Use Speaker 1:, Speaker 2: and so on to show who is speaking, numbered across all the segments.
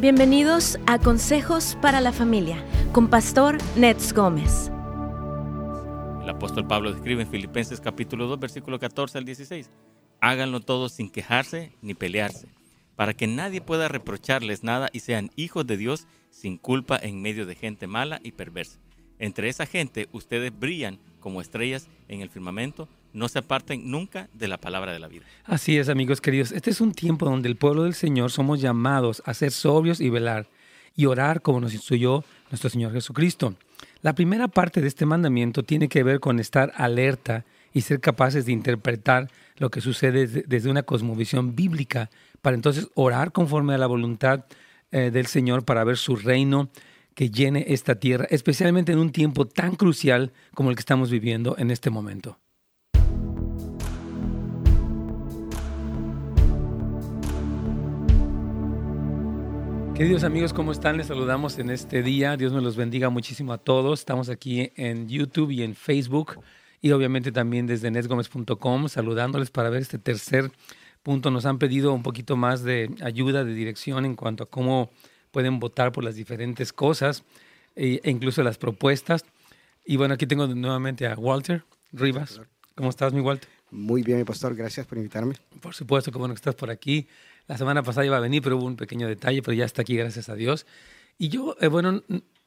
Speaker 1: Bienvenidos a Consejos para la Familia con Pastor Nets Gómez.
Speaker 2: El apóstol Pablo escribe en Filipenses capítulo 2, versículo 14 al 16. Háganlo todo sin quejarse ni pelearse, para que nadie pueda reprocharles nada y sean hijos de Dios sin culpa en medio de gente mala y perversa. Entre esa gente ustedes brillan como estrellas en el firmamento, no se aparten nunca de la palabra de la vida.
Speaker 3: Así es, amigos queridos. Este es un tiempo donde el pueblo del Señor somos llamados a ser sobrios y velar y orar como nos instruyó nuestro Señor Jesucristo. La primera parte de este mandamiento tiene que ver con estar alerta y ser capaces de interpretar lo que sucede desde una cosmovisión bíblica, para entonces orar conforme a la voluntad eh, del Señor para ver su reino que llene esta tierra, especialmente en un tiempo tan crucial como el que estamos viviendo en este momento. Queridos amigos, ¿cómo están? Les saludamos en este día. Dios me los bendiga muchísimo a todos. Estamos aquí en YouTube y en Facebook y obviamente también desde netgomez.com saludándoles para ver este tercer punto. Nos han pedido un poquito más de ayuda, de dirección en cuanto a cómo pueden votar por las diferentes cosas e, e incluso las propuestas. Y bueno, aquí tengo nuevamente a Walter Rivas. ¿Cómo estás, mi Walter?
Speaker 4: Muy bien, mi pastor. Gracias por invitarme.
Speaker 3: Por supuesto, que bueno que estás por aquí. La semana pasada iba a venir, pero hubo un pequeño detalle, pero ya está aquí, gracias a Dios. Y yo, eh, bueno,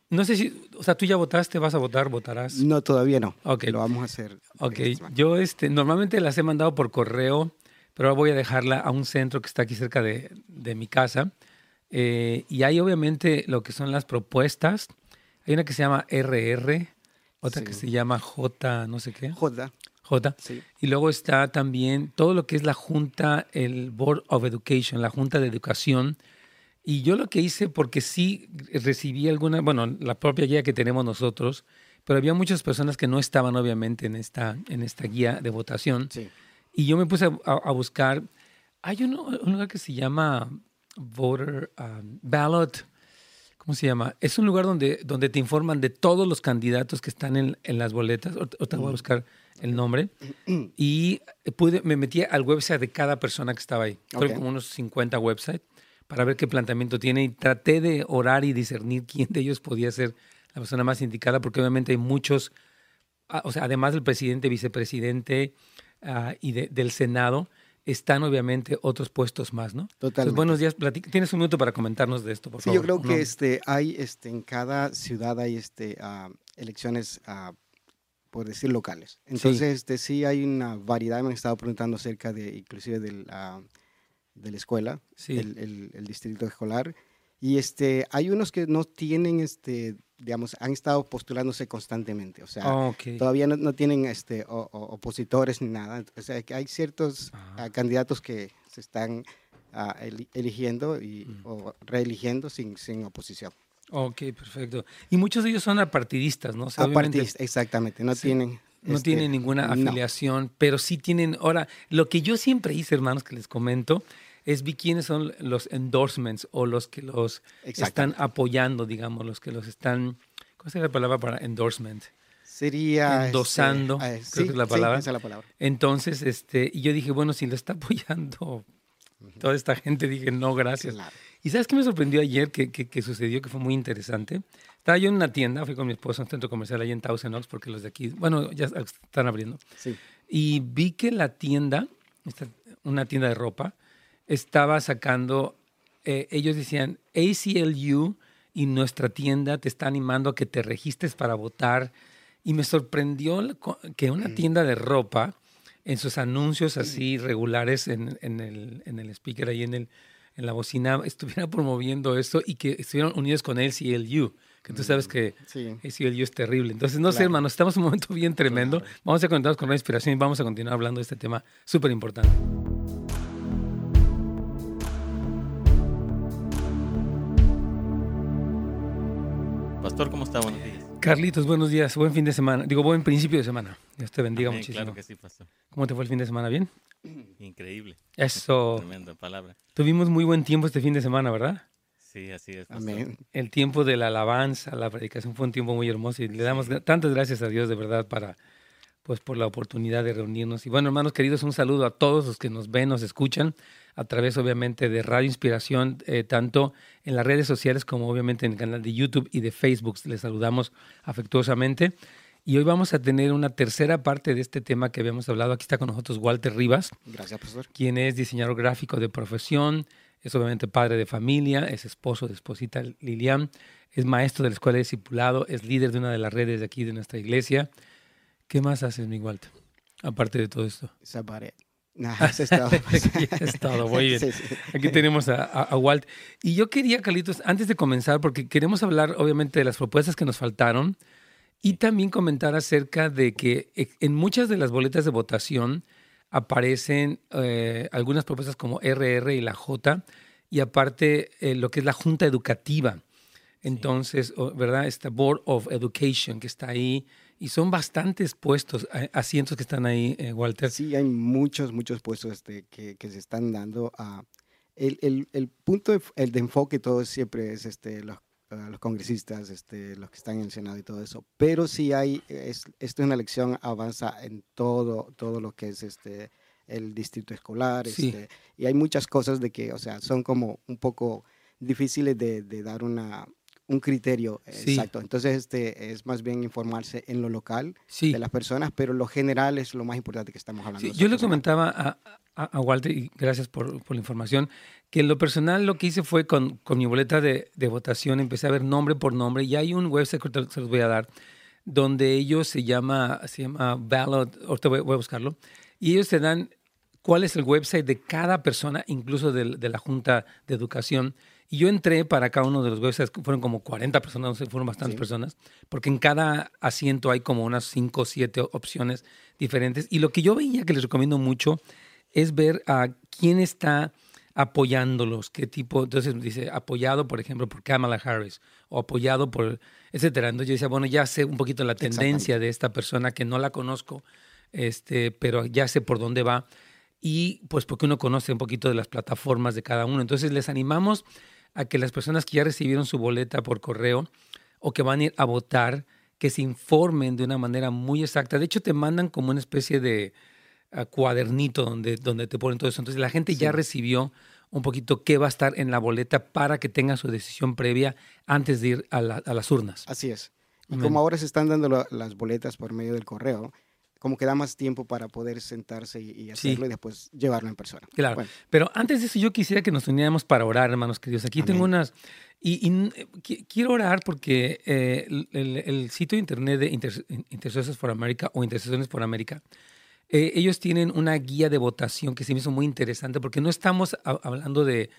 Speaker 3: no sé si, o sea, tú ya votaste, vas a votar, votarás.
Speaker 4: No, todavía no.
Speaker 3: Ok.
Speaker 4: Lo vamos a hacer.
Speaker 3: Ok. Yo, este, normalmente las he mandado por correo, pero ahora voy a dejarla a un centro que está aquí cerca de, de mi casa. Eh, y hay obviamente lo que son las propuestas. Hay una que se llama RR, otra que se llama J, no sé qué.
Speaker 4: J.
Speaker 3: Y luego está también todo lo que es la Junta, el Board of Education, la Junta de Educación. Y yo lo que hice, porque sí recibí alguna, bueno, la propia guía que tenemos nosotros, pero había muchas personas que no estaban obviamente en esta, en esta guía de votación. Y yo me puse a, buscar, hay un lugar que se llama Voter um, Ballot, ¿cómo se llama? Es un lugar donde, donde te informan de todos los candidatos que están en, en las boletas. Otra voy a buscar el nombre, y pude, me metí al website de cada persona que estaba ahí. Fueron como unos 50 websites para ver qué planteamiento tiene y traté de orar y discernir quién de ellos podía ser la persona más indicada, porque obviamente hay muchos, ah, o sea, además del presidente, vicepresidente ah, y del Senado, están obviamente otros puestos más, ¿no?
Speaker 4: Totalmente.
Speaker 3: buenos días, Tienes un minuto para comentarnos de esto, por
Speaker 4: sí, yo creo que este, hay, este, en cada ciudad hay este, uh, elecciones uh, por decir locales. Entonces, sí. Este, sí hay una variedad, me han estado preguntando acerca de, inclusive de la, de la escuela, el, el, distrito escolar, y este, hay unos que no tienen, este, digamos, han estado postulándose constantemente, o sea,
Speaker 3: ah,
Speaker 4: todavía no, tienen este, opositores ni nada, o sea, que hay ciertos ah. Ah, candidatos que se están eligiendo y, mm. o reeligiendo sin, sin oposición.
Speaker 3: Ok, perfecto. Y muchos de ellos son apartidistas, ¿no?
Speaker 4: apartidistas, exactamente, no tienen...
Speaker 3: No este, tienen ninguna afiliación, pero sí tienen... Ahora, lo que yo siempre hice, hermanos, que les comento, es vi quiénes son los endorsements o los que los están apoyando, digamos, los que los están... ¿Cuál es la palabra para endorsement?
Speaker 4: Sería...
Speaker 3: Este, Endosando, creo que es la palabra.
Speaker 4: esa es la palabra.
Speaker 3: Entonces, este, y yo dije, bueno, si lo está apoyando toda esta gente, dije, no, gracias. ¿Y sabes qué me sorprendió ayer que, que, sucedió, que fue muy interesante? Estaba yo en una tienda, fui con mi esposo a un centro comercial ahí en Thousand Oaks, porque los de aquí, bueno, ya están abriendo.
Speaker 4: Sí.
Speaker 3: Y vi que la tienda, una tienda de ropa, estaba sacando, eh, ellos decían, ACLU y nuestra tienda te está animando a que te registres para votar. Y me sorprendió que una mm. tienda de ropa, en sus anuncios así regulares en, en, el, en el speaker ahí en el en la bocina estuviera promoviendo eso y que estuvieran unidos con el CLU, que tú sabes mm, que el CLU es terrible. Entonces, no sé, hermano, estamos en un momento bien tremendo. Vamos a conectarnos con una inspiración y vamos a continuar hablando de este tema súper importante.
Speaker 2: Pastor, ¿cómo está? Buenos días.
Speaker 3: Carlitos, buenos días. Buen fin de semana. Digo, buen principio de semana. Dios te bendiga muchísimo.
Speaker 2: Claro que sí, pastor.
Speaker 3: ¿Cómo te fue el fin de semana? ¿Bien?
Speaker 2: Increíble.
Speaker 3: Eso.
Speaker 2: Tremenda palabra.
Speaker 3: Tuvimos muy buen tiempo este fin de semana, ¿verdad?
Speaker 2: Sí, así es.
Speaker 4: Amén.
Speaker 3: El tiempo de la alabanza, la predicación fue un tiempo muy hermoso y le damos tantas gracias a Dios de verdad para pues por la oportunidad de reunirnos. Y bueno, hermanos queridos, un saludo a todos los que nos ven, nos escuchan a través obviamente de Radio Inspiración, eh, tanto en las redes sociales como obviamente en el canal de YouTube y de Facebook. Les saludamos afectuosamente. Y hoy vamos a tener una tercera parte de este tema que habíamos hablado. Aquí está con nosotros Walter Rivas.
Speaker 4: Gracias, profesor.
Speaker 3: Quien es diseñador gráfico de profesión, es obviamente padre de familia, es esposo de esposita Lilian, es maestro de la escuela de discipulado, es líder de una de las redes de aquí de nuestra iglesia. ¿Qué más haces, mi Walter? Aparte de todo esto.
Speaker 4: Zapare. Nah, eso es todo.
Speaker 3: es todo, muy bien. Aquí tenemos a, a, Walt. Y yo quería, Carlitos, antes de comenzar, porque queremos hablar obviamente de las propuestas que nos faltaron, y también comentar acerca de que eh, en muchas de las boletas de votación aparecen eh, algunas propuestas como RR y la J, y aparte eh, lo que es la Junta Educativa. Entonces, ¿verdad? Esta Board of Education que está ahí, y son bastantes puestos, asientos que están ahí, Walter.
Speaker 4: Sí, hay muchos, muchos puestos este, que, que, se están dando. a el, el, el, punto de, el de enfoque todo siempre es este, los los congresistas, este, los que están en el Senado y todo eso. Pero sí hay, es, esto es una elección avanza en todo, todo lo que es este, el distrito escolar. Este, y hay muchas cosas de que, o sea, son como un poco difíciles de, de dar una, un criterio exacto. Entonces, este es más bien informarse en lo local de las personas, pero lo general es lo más importante que estamos hablando.
Speaker 3: yo le comentaba a, a, Walter, y gracias por, por, la información, que en lo personal lo que hice fue con, con mi boleta de, de, votación, empecé a ver nombre por nombre, y hay un website que se los voy a dar, donde ellos se llama, se llama Ballot, ahorita voy, voy a buscarlo, y ellos te dan cuál es el website de cada persona, incluso de, de la Junta de Educación, y yo entré para cada uno de los websites, fueron como 40 personas, fueron bastantes personas, porque en cada asiento hay como unas 5 o 7 opciones diferentes. Y lo que yo veía que les recomiendo mucho es ver a quién está apoyándolos, qué tipo, entonces dice apoyado, por ejemplo, por Kamala Harris o apoyado por, etcétera. Entonces yo decía, bueno, ya sé un poquito la tendencia de esta persona que no la conozco, este, pero ya sé por dónde va y pues porque uno conoce un poquito de las plataformas de cada uno. Entonces les animamos a que las personas que ya recibieron su boleta por correo o que van a ir a votar, que se informen de una manera muy exacta. De hecho, te mandan como una especie de cuadernito donde, donde te ponen todo eso. Entonces, la gente ya recibió un poquito qué va a estar en la boleta para que tenga su decisión previa antes de ir a, las urnas.
Speaker 4: Así es. Y como ahora se están dando las boletas por medio del correo, como que da más tiempo para poder sentarse y, hacerlo y después llevarlo en persona.
Speaker 3: Claro. Pero antes de eso, yo quisiera que nos uniéramos para orar, hermanos queridos. Aquí tengo unas. Y, quiero orar porque eh, el, sitio de internet de Intercessors for America o Intercesiones por América, eh, ellos tienen una guía de votación que se me hizo muy interesante porque no estamos hablando de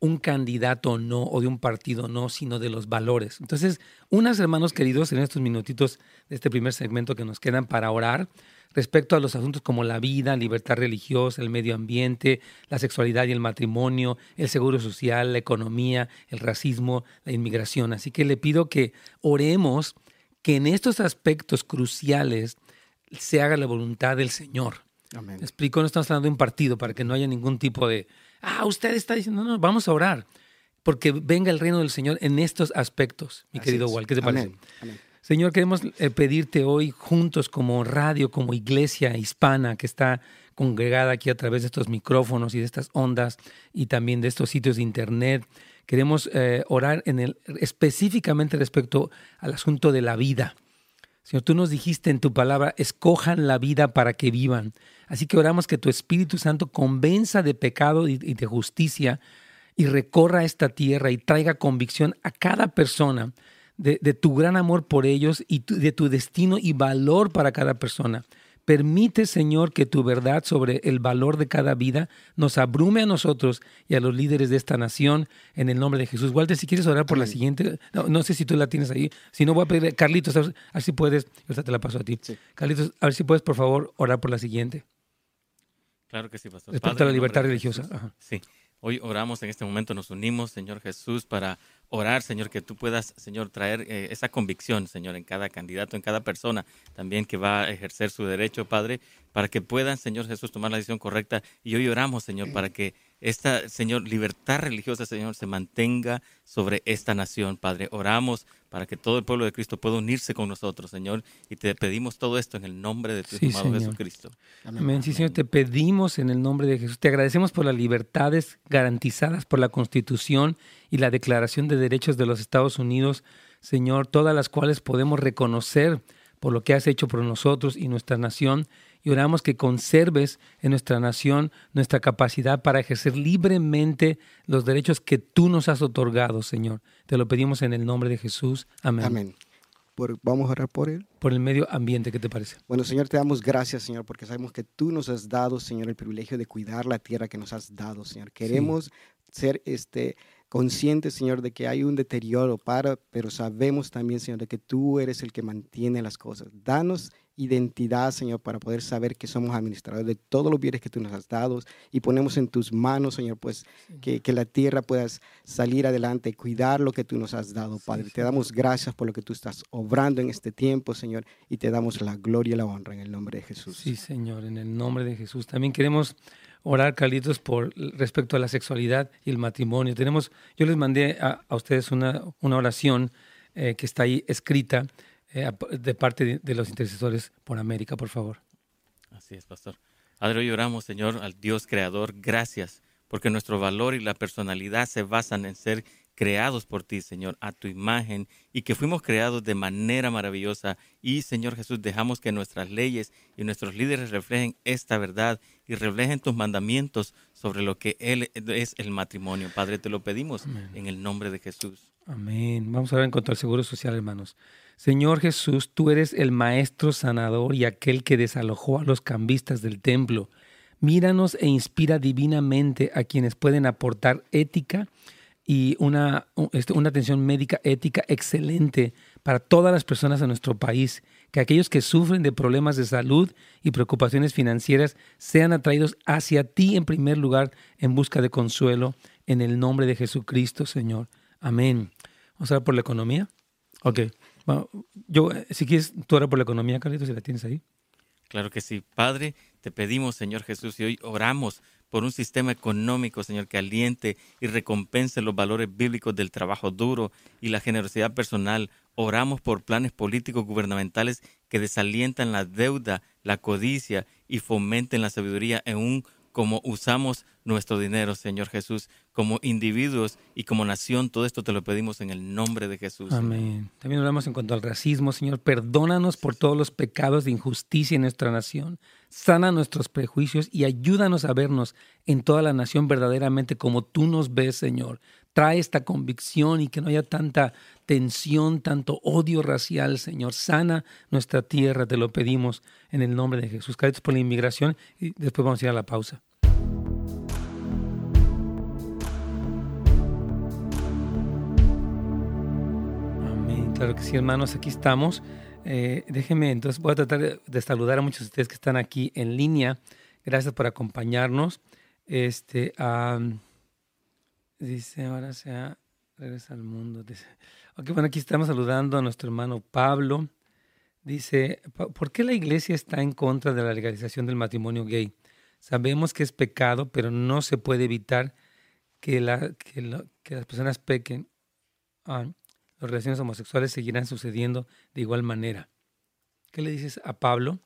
Speaker 3: un candidato no o de un partido no, sino de los valores. Entonces, unas hermanos queridos, en estos minutitos de este primer segmento que nos quedan para orar respecto a los asuntos como la vida, libertad religiosa, el medio ambiente, la sexualidad y el matrimonio, el seguro social, la economía, el racismo, la inmigración. Así que le pido que oremos que en estos aspectos cruciales se haga la voluntad del Señor. Amén. explico, no estamos hablando de un partido para que no haya ningún tipo de ah, usted está diciendo, no, no, vamos a orar, porque venga el reino del Señor en estos aspectos, mi querido. ¿Qué te parece? Señor, queremos eh, pedirte hoy juntos como radio, como iglesia hispana que está congregada aquí a través de estos micrófonos y de estas ondas y también de estos sitios de internet. Queremos eh, orar en el, específicamente respecto al asunto de la vida. Señor, tú nos dijiste en tu palabra, escojan la vida para que vivan. Así que oramos que tu Espíritu Santo convenza de pecado y de justicia y recorra esta tierra y traiga convicción a cada persona de, tu gran amor por ellos y de tu destino y valor para cada persona. Permite, Señor, que tu verdad sobre el valor de cada vida nos abrume a nosotros y a los líderes de esta nación en el nombre de Jesús. Walter, si quieres orar por la siguiente, no, sé si tú la tienes ahí. Si no, voy a pedir, Carlitos, a ver, si puedes, ahorita te la paso a ti. Carlitos, a ver si puedes, por favor, orar por la siguiente.
Speaker 2: Claro que sí, pastor.
Speaker 3: Respecto a la libertad religiosa.
Speaker 2: Sí. Hoy oramos en este momento, nos unimos, Señor Jesús, para orar, Señor, que tú puedas, Señor, traer eh, esa convicción, Señor, en cada candidato, en cada persona también que va a ejercer su derecho, Padre, para que puedan, Señor Jesús, tomar la decisión correcta. Y hoy oramos, Señor, para que esta, Señor, libertad religiosa, Señor, se mantenga sobre esta nación, Padre. Oramos para que todo el pueblo de Cristo pueda unirse con nosotros, Señor, y te pedimos todo esto en el nombre de tu amado Jesucristo.
Speaker 3: Amén. Sí, Señor, te pedimos en el nombre de Jesús. Te agradecemos por las libertades garantizadas por la Constitución y la Declaración de Derechos de los Estados Unidos, Señor, todas las cuales podemos reconocer por lo que has hecho por nosotros y nuestra nación y oramos que conserves en nuestra nación nuestra capacidad para ejercer libremente los derechos que tú nos has otorgado, Señor. Te lo pedimos en el nombre de Jesús. Amén.
Speaker 4: Amén. vamos a orar por él.
Speaker 3: Por el medio ambiente, ¿qué te parece?
Speaker 4: Bueno, Señor, te damos gracias, Señor, porque sabemos que tú nos has dado, Señor, el privilegio de cuidar la tierra que nos has dado, Señor. Queremos ser este conscientes, Señor, de que hay un deterioro para, pero sabemos también, Señor, de que tú eres el que mantiene las cosas. Danos identidad, Señor, para poder saber que somos administradores de todos los bienes que tú nos has dado y ponemos en tus manos, Señor, pues que, que, la tierra pueda salir adelante, cuidar lo que tú nos has dado, Padre. te damos gracias por lo que tú estás obrando en este tiempo, Señor, y te damos la gloria y la honra en el nombre de Jesús.
Speaker 3: Sí, Señor, en el nombre de Jesús. También queremos orar, Carlitos, por respecto a la sexualidad y el matrimonio. Tenemos, yo les mandé a, ustedes una, una oración eh, que está ahí escrita eh, de parte de, los intercesores por América, por favor.
Speaker 2: Así es, pastor. Padre, hoy oramos, Señor, al Dios creador, gracias, porque nuestro valor y la personalidad se basan en ser creados por ti, Señor, a tu imagen y que fuimos creados de manera maravillosa. Y, Señor Jesús, dejamos que nuestras leyes y nuestros líderes reflejen esta verdad y reflejen tus mandamientos sobre lo que Él es el matrimonio. Padre, te lo pedimos en el nombre de Jesús.
Speaker 3: Amén. Vamos a ver en cuanto al seguro social, hermanos. Señor Jesús, tú eres el maestro sanador y aquel que desalojó a los cambistas del templo. Míranos e inspira divinamente a quienes pueden aportar ética y una, este, una atención médica ética excelente para todas las personas de nuestro país. Que aquellos que sufren de problemas de salud y preocupaciones financieras sean atraídos hacia ti en primer lugar en busca de consuelo en el nombre de Jesucristo, Señor. Amén. Vamos a ver por la economía. Ok yo, eh, si quieres, tú orar por la economía, Carlitos, si la tienes ahí.
Speaker 2: Claro que sí. Padre, te pedimos, Señor Jesús, y hoy oramos por un sistema económico, Señor, que aliente y recompense los valores bíblicos del trabajo duro y la generosidad personal. Oramos por planes políticos gubernamentales que desalientan la deuda, la codicia y fomenten la sabiduría en un como usamos nuestro dinero, Señor Jesús, como individuos y como nación. Todo esto te lo pedimos en el nombre de Jesús.
Speaker 3: Amén. También hablamos en cuanto al racismo, Señor. Perdónanos por todos los pecados de injusticia en nuestra nación. Sana nuestros prejuicios y ayúdanos a vernos en toda la nación verdaderamente como tú nos ves, Señor. Trae esta convicción y que no haya tanta tensión, tanto odio racial, Señor. Sana nuestra tierra, te lo pedimos en el nombre de Jesús. Gracias por la inmigración y después vamos a ir a la pausa. Claro que sí, hermanos, aquí estamos. Eh, déjenme, entonces voy a tratar de, saludar a muchos de ustedes que están aquí en línea. Gracias por acompañarnos. Este, dice, ahora sea, regresa al mundo. Dice. Ok, bueno, aquí estamos saludando a nuestro hermano Pablo. Dice, ¿por qué la iglesia está en contra de la legalización del matrimonio gay? Sabemos que es pecado, pero no se puede evitar que, la, que, las personas pequen. Ah, las relaciones homosexuales seguirán sucediendo de igual manera. ¿Qué le dices a Pablo?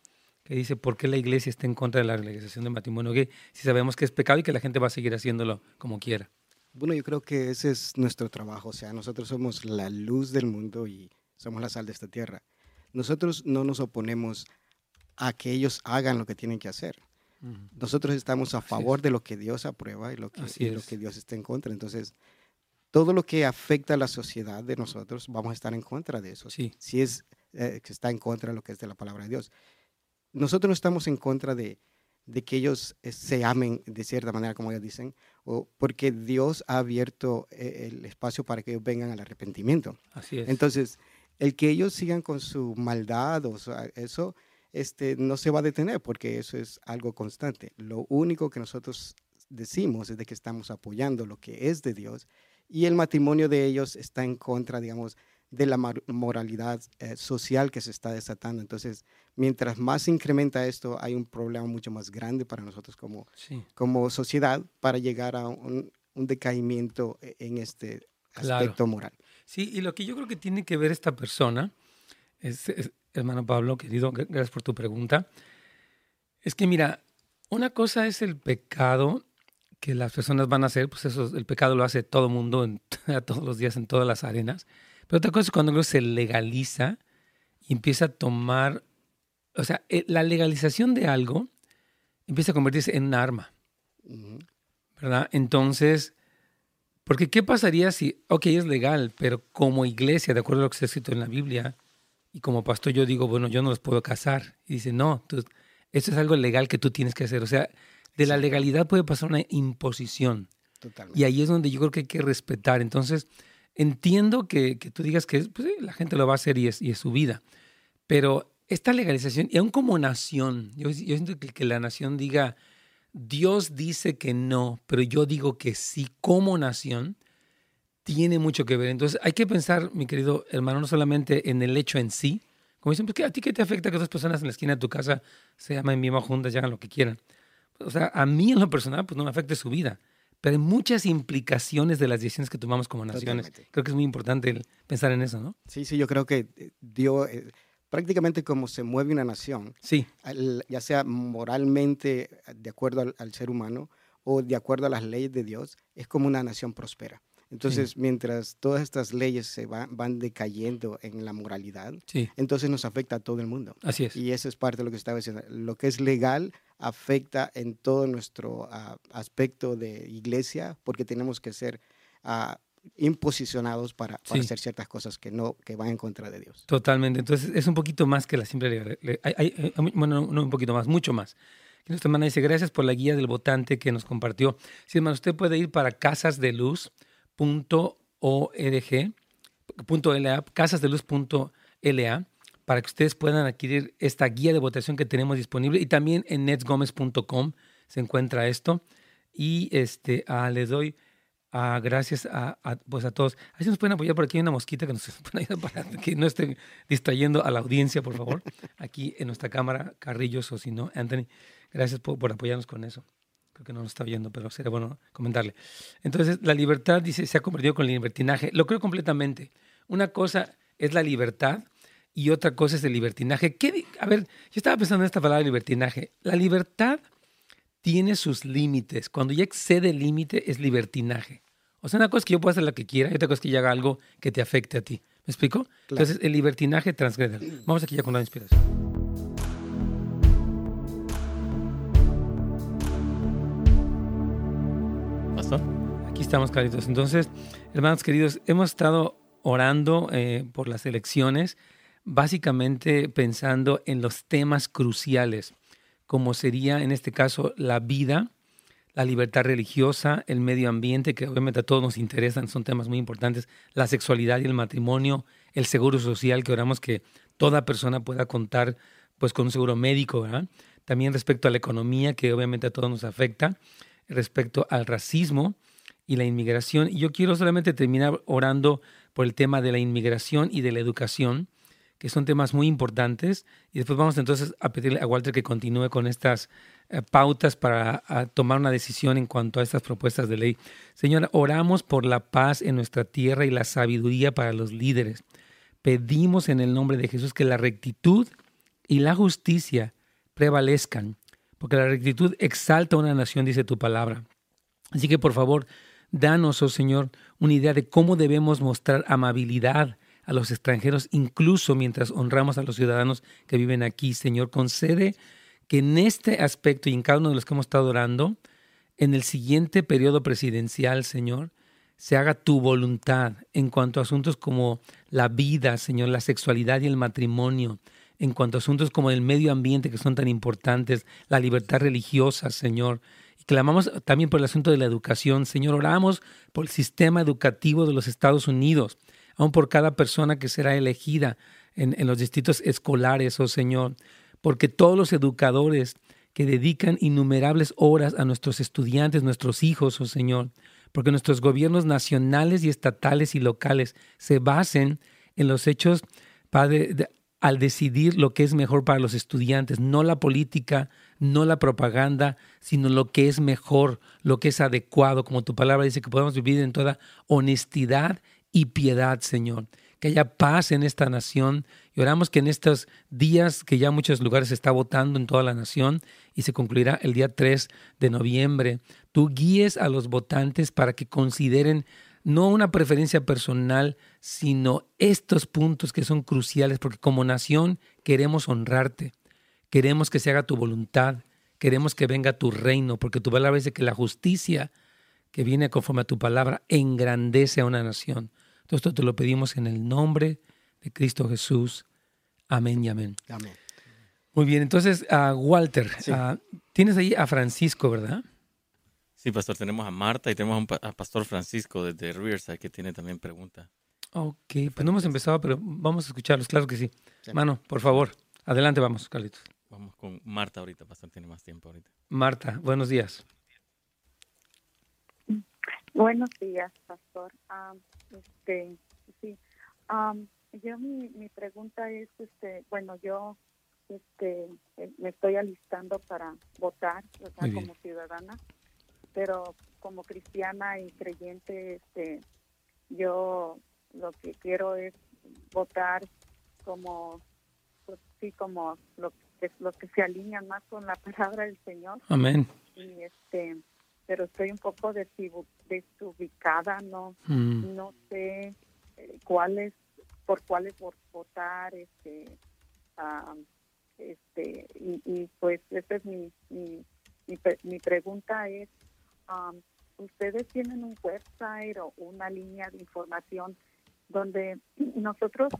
Speaker 3: Que dice, ¿por qué la iglesia está en contra de la legalización del matrimonio gay si sabemos que es pecado y que la gente va a seguir haciéndolo como quiera?
Speaker 4: Bueno, yo creo que ese es nuestro trabajo. O sea, nosotros somos la luz del mundo y somos la sal de esta tierra. Nosotros no nos oponemos a que ellos hagan lo que tienen que hacer. Nosotros estamos a favor de lo que Dios aprueba y lo que, y lo que Dios está en contra. Entonces, todo lo que afecta a la sociedad de nosotros, vamos a estar en contra de eso.
Speaker 3: Sí.
Speaker 4: Si es eh, que está en contra de lo que es de la palabra de Dios. Nosotros no estamos en contra de, de que ellos eh, se amen de cierta manera, como ellos dicen, o porque Dios ha abierto eh, el espacio para que ellos vengan al arrepentimiento.
Speaker 3: Así es.
Speaker 4: Entonces, el que ellos sigan con su maldad, o eso este, no se va a detener porque eso es algo constante. Lo único que nosotros decimos es de que estamos apoyando lo que es de Dios y el matrimonio de ellos está en contra, digamos, de la moralidad eh, social que se está desatando. Entonces, mientras más se incrementa esto, hay un problema mucho más grande para nosotros como, como sociedad para llegar a un, decaimiento e, en este aspecto moral.
Speaker 3: Sí, y lo que yo creo que tiene que ver esta persona, es, hermano Pablo, querido, gracias por tu pregunta, es que mira, una cosa es el pecado que las personas van a hacer, pues eso, el pecado lo hace todo el mundo todos los días en todas las arenas. Pero otra cosa es cuando algo se legaliza y empieza a tomar, o sea, eh, la legalización de algo empieza a convertirse en un arma, ¿verdad? Entonces, porque ¿qué pasaría si, ok, es legal, pero como iglesia, de acuerdo a lo que está escrito en la Biblia, y como pastor yo digo, bueno, yo no los puedo casar. Y dice, no, tú, esto es algo legal que tú tienes que hacer. O sea, de la legalidad puede pasar una imposición. Totalmente. Y ahí es donde yo creo que hay que respetar. Entonces, entiendo que, tú digas que pues, la gente lo va a hacer y es, y es su vida, pero esta legalización, y aún como nación, yo, yo siento que, que la nación diga, Dios dice que no, pero yo digo que sí como nación, tiene mucho que ver. Entonces hay que pensar, mi querido hermano, no solamente en el hecho en sí, como dicen, pues, ¿a ti qué te afecta que dos personas en la esquina de tu casa se llamen misma juntas y hagan lo que quieran? O sea, a mí en lo personal, pues no me afecta su vida pero hay muchas implicaciones de las decisiones que tomamos como naciones. Creo que es muy importante pensar en eso, ¿no?
Speaker 4: Sí, sí, yo creo que eh, dio eh, prácticamente como se mueve una nación,
Speaker 3: sí.
Speaker 4: ya sea moralmente de acuerdo al, ser humano o de acuerdo a las leyes de Dios, es como una nación próspera. Entonces, mientras todas estas leyes se van decayendo en la moralidad, entonces nos afecta a todo el mundo.
Speaker 3: Así es.
Speaker 4: Y eso es parte de lo que estaba diciendo. Lo que es legal afecta en todo nuestro ah, aspecto de iglesia porque tenemos que ser uh, imposicionados para, hacer ciertas cosas que no que van en contra de Dios.
Speaker 3: Totalmente. Entonces es un poquito más que la simple hay, bueno, no un poquito más, mucho más. Nuestra hermana dice, gracias por la guía del votante que nos compartió. Sí, hermano, usted puede ir para casasdeluz.org, .la, casasdeluz.la para que ustedes puedan adquirir esta guía de votación que tenemos disponible y también en netsgomez.com se encuentra esto. Y este, ah, les doy ah, gracias a, pues a todos. Así nos pueden apoyar por aquí. Hay una mosquita que nos pueden ayudar para que no estén distrayendo a la audiencia, por favor. Aquí en nuestra cámara, Carrillos o si no, Anthony. Gracias por, por apoyarnos con eso. Creo que no nos está viendo, pero sería bueno comentarle. Entonces, la libertad, dice, se ha convertido con el libertinaje. Lo creo completamente. Una cosa es la libertad y otra cosa es el libertinaje. ¿Qué, a ver, yo estaba pensando en esta palabra libertinaje. La libertad tiene sus límites. Cuando ya excede el límite es libertinaje. O sea, una cosa es que yo pueda hacer lo que quiera y otra cosa es que yo haga algo que te afecte a ti. ¿Me explico? Entonces, el libertinaje transgrede. Vamos aquí ya con la inspiración.
Speaker 2: ¿Pastor?
Speaker 3: Aquí estamos, caritos. Entonces, hermanos queridos, hemos estado orando eh, por las elecciones básicamente pensando en los temas cruciales, como sería en este caso la vida, la libertad religiosa, el medio ambiente, que obviamente a todos nos interesan, son temas muy importantes, la sexualidad y el matrimonio, el seguro social, que oramos que toda persona pueda contar pues con un seguro médico, También respecto a la economía, que obviamente a todos nos afecta, respecto al racismo y la inmigración. Y yo quiero solamente terminar orando por el tema de la inmigración y de la educación que son temas muy importantes. Y después vamos entonces a pedirle a Walter que continúe con estas eh, pautas para tomar una decisión en cuanto a estas propuestas de ley. Señora, oramos por la paz en nuestra tierra y la sabiduría para los líderes. Pedimos en el nombre de Jesús que la rectitud y la justicia prevalezcan, porque la rectitud exalta a una nación, dice tu palabra. Así que por favor, danos, oh Señor, una idea de cómo debemos mostrar amabilidad, a los extranjeros, incluso mientras honramos a los ciudadanos que viven aquí. Señor, concede que en este aspecto y en cada uno de los que hemos estado orando, en el siguiente periodo presidencial, Señor, se haga tu voluntad en cuanto a asuntos como la vida, Señor, la sexualidad y el matrimonio, en cuanto a asuntos como el medio ambiente que son tan importantes, la libertad religiosa, Señor. Y clamamos también por el asunto de la educación, Señor. Oramos por el sistema educativo de los Estados Unidos aún por cada persona que será elegida en, los distritos escolares, oh Señor, porque todos los educadores que dedican innumerables horas a nuestros estudiantes, nuestros hijos, oh Señor, porque nuestros gobiernos nacionales y estatales y locales se basen en los hechos, Padre, al decidir lo que es mejor para los estudiantes, no la política, no la propaganda, sino lo que es mejor, lo que es adecuado, como tu palabra dice, que podamos vivir en toda honestidad y piedad, Señor. Que haya paz en esta nación. Y oramos que en estos días, que ya muchos lugares se está votando en toda la nación y se concluirá el día 3 de noviembre, tú guíes a los votantes para que consideren no una preferencia personal, sino estos puntos que son cruciales, porque como nación queremos honrarte, queremos que se haga tu voluntad, queremos que venga tu reino, porque tu palabra dice que la justicia que viene conforme a tu palabra engrandece a una nación. Todo esto te lo pedimos en el nombre de Cristo Jesús. Amén y amén.
Speaker 4: Amén.
Speaker 3: Muy bien, entonces, uh, Walter, uh, tienes ahí a Francisco, ¿verdad?
Speaker 2: Sí, pastor, tenemos a Marta y tenemos a, Pastor Francisco desde Riverside que tiene también pregunta.
Speaker 3: Ok, pues no hemos empezado, pero vamos a escucharlos, claro que sí. Mano, por favor, adelante vamos, Carlitos.
Speaker 2: Vamos con Marta ahorita, Pastor, tiene más tiempo ahorita.
Speaker 3: Marta, buenos días.
Speaker 5: Buenos días, Pastor. este, sí, yo mi, mi pregunta es, este, bueno, yo este, me estoy alistando para votar, o sea, como ciudadana pero como cristiana y creyente, este, yo lo que quiero es votar como, pues, sí, como lo que, los que se alinean más con la palabra del Señor.
Speaker 3: Amén.
Speaker 5: Y este, pero estoy un poco desubicada, no, mm. no sé eh, cuáles, por cuáles votar, este, este, y, pues esa es mi, mi, mi pregunta es Um, ustedes tienen un website o una línea de información donde nosotros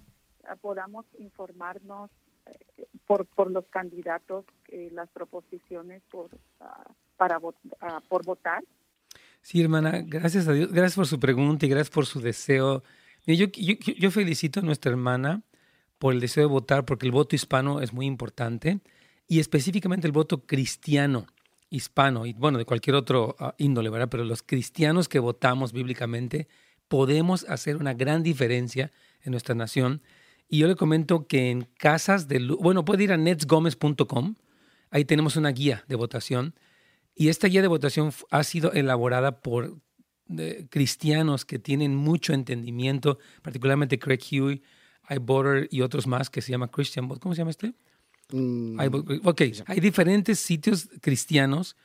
Speaker 5: ah, podamos informarnos eh, por, por los candidatos, eh, las proposiciones por, ah, para ah, por votar.
Speaker 3: Sí, hermana, gracias a Dios, gracias por su pregunta y gracias por su deseo. Yo, felicito a nuestra hermana por el deseo de votar, porque el voto hispano es muy importante y específicamente el voto cristiano hispano y bueno, de cualquier otro ah, índole, ¿verdad? Pero los cristianos que votamos bíblicamente podemos hacer una gran diferencia en nuestra nación. Y yo le comento que en casas de bueno, puede ir a netsgomez.com, ahí tenemos una guía de votación. Y esta guía de votación ha sido elaborada por eh, cristianos que tienen mucho entendimiento, particularmente Craig Huey, iBotter y otros más que se llama Christian ¿Cómo se llama este? Mm, ok, hay diferentes sitios cristianos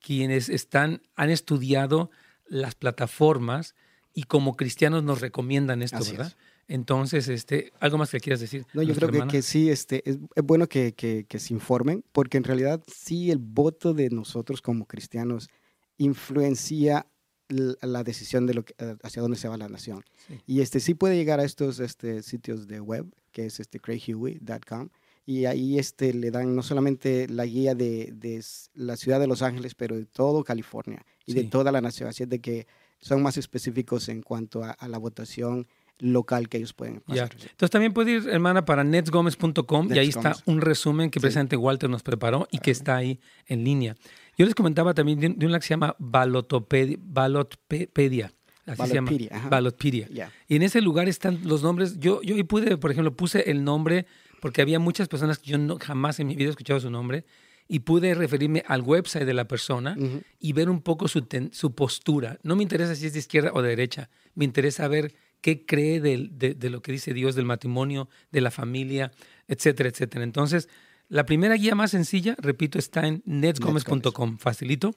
Speaker 3: quienes están, han estudiado las plataformas y como cristianos nos recomiendan esto, ¿verdad? Entonces, este, ¿algo más que quieras decir?
Speaker 4: No, yo creo que, que, sí, este, es, bueno que, que, que, se informen, porque en realidad sí el voto de nosotros como cristianos influencia la, decisión de lo que, eh, hacia dónde se va la nación. Y este sí puede llegar a estos este, sitios de web, que es este craighuey.com, y ahí este, le dan no solamente la guía de, de, la ciudad de Los Ángeles, pero de todo California y de toda la nación. Así es de que son más específicos en cuanto a, la votación local que ellos pueden
Speaker 3: hacer. Entonces también puede ir, hermana, para netsgomez.com y ahí está un resumen que precisamente Walter nos preparó y que está ahí en línea. Yo les comentaba también de, un, que se llama Balotpedia. Así se llama. Balotpedia. Y en ese lugar están los nombres. Yo, yo pude, por ejemplo, puse el nombre porque había muchas personas que yo no, jamás en mi vida he escuchado su nombre y pude referirme al website de la persona y ver un poco su, su postura. No me interesa si es de izquierda o de derecha, me interesa ver qué cree de, de, lo que dice Dios, del matrimonio, de la familia, etcétera, etcétera. Entonces, la primera guía más sencilla, repito, está en netsgomez.com, facilito,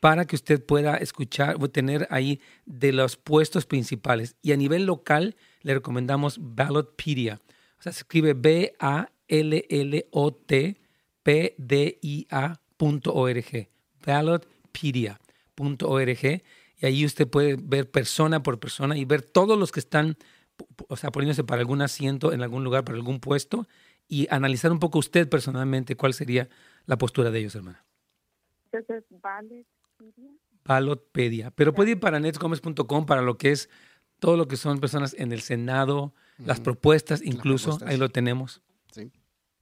Speaker 3: para que usted pueda escuchar o tener ahí de los puestos principales. Y a nivel local, le recomendamos Ballotpedia o sea, se escribe B-A-L-L-O-T-P-D-I-A.org. Ballotpedia.org. Y ahí usted puede ver persona por persona y ver todos los que están, o sea, poniéndose para algún asiento en algún lugar, para algún puesto, y analizar un poco usted personalmente cuál sería la postura de ellos, hermana.
Speaker 5: Entonces, Ballotpedia.
Speaker 3: Ballotpedia. Pero puede ir para netsgomez.com para lo que es todo lo que son personas en el Senado, las propuestas, incluso, ahí lo tenemos. Sí.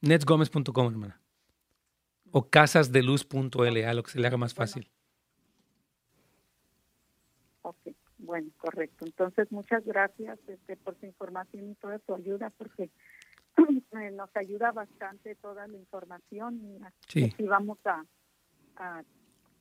Speaker 3: Netsgomez.com, hermana. O casasdeluz.la, lo que se le haga más fácil.
Speaker 5: Ok, bueno, correcto. Entonces, muchas gracias este, por su información y toda su ayuda, porque eh, nos ayuda bastante toda la información y así vamos a,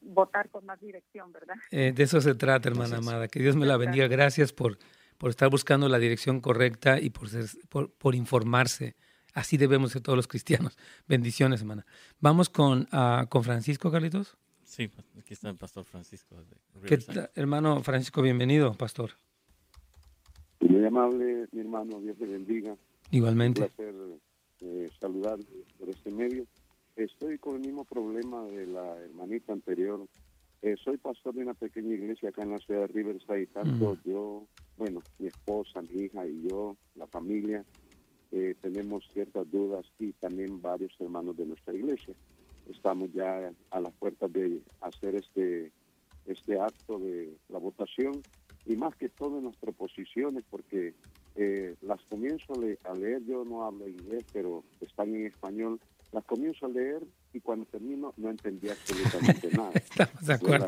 Speaker 5: votar con más dirección, ¿verdad?
Speaker 3: Eh, de eso se trata, hermana amada. Que Dios me la bendiga. Gracias por, por estar buscando la dirección correcta y por, por, informarse. Así debemos ser todos los cristianos. Bendiciones, hermana. Vamos con, uh, con Francisco, Carlitos.
Speaker 2: Sí, aquí está el pastor Francisco.
Speaker 3: ¿Qué hermano Francisco? Bienvenido, pastor.
Speaker 6: Muy amable, mi hermano, Dios le bendiga.
Speaker 3: Igualmente.
Speaker 6: Un placer eh, saludar por este medio. Estoy con el mismo problema de la hermanita anterior. Eh, soy pastor de una pequeña iglesia acá en la ciudad de Riverside. Tanto mm. yo, bueno, mi esposa, mi hija y yo, la familia, eh, tenemos ciertas dudas y también varios hermanos de nuestra iglesia estamos ya a las puertas de hacer este, este acto de la votación y más que todo en las proposiciones, porque eh, las comienzo a, leer, yo no hablo inglés, pero están en español, las comienzo a leer y cuando termino no entendí absolutamente nada.
Speaker 3: Estamos de acuerdo.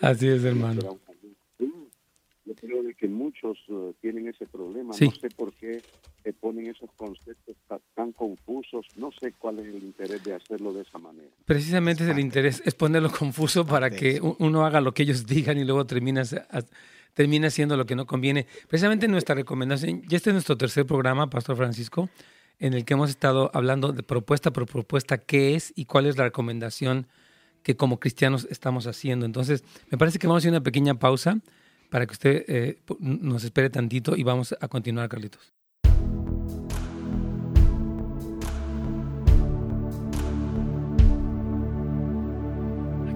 Speaker 3: Así es, hermano.
Speaker 6: Que muchos eh, tienen ese problema. No sé por qué se ponen esos conceptos tan, confusos. No sé cuál es el interés de hacerlo de esa manera.
Speaker 3: Precisamente es el interés, es ponerlo confuso para que uno haga lo que ellos digan y luego termina, termina haciendo lo que no conviene. Precisamente nuestra recomendación, ya este es nuestro tercer programa, Pastor Francisco, en el que hemos estado hablando de propuesta por propuesta, qué es y cuál es la recomendación que como cristianos estamos haciendo. Entonces, me parece que vamos a hacer una pequeña pausa para que usted eh, nos espere tantito y vamos a continuar, Carlitos.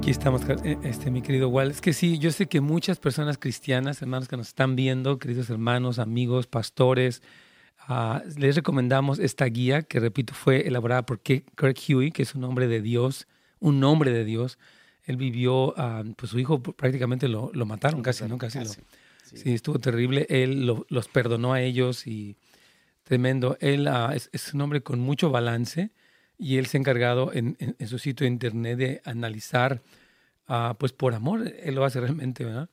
Speaker 3: Aquí estamos, eh, este, mi querido Wal. Es que sí, yo sé que muchas personas cristianas, hermanos que nos están viendo, queridos hermanos, amigos, pastores, ah, les recomendamos esta guía que, repito, fue elaborada por Kirk Huey, que es un hombre de Dios, un nombre de Dios, él vivió, ah, pues su hijo prácticamente lo, lo mataron casi, ¿no? Casi, lo, sí. estuvo terrible. Él los perdonó a ellos y tremendo. Él ah, es, un hombre con mucho balance y él se ha encargado en, en, su sitio de internet de analizar, uh, pues por amor, él lo hace realmente, ¿verdad?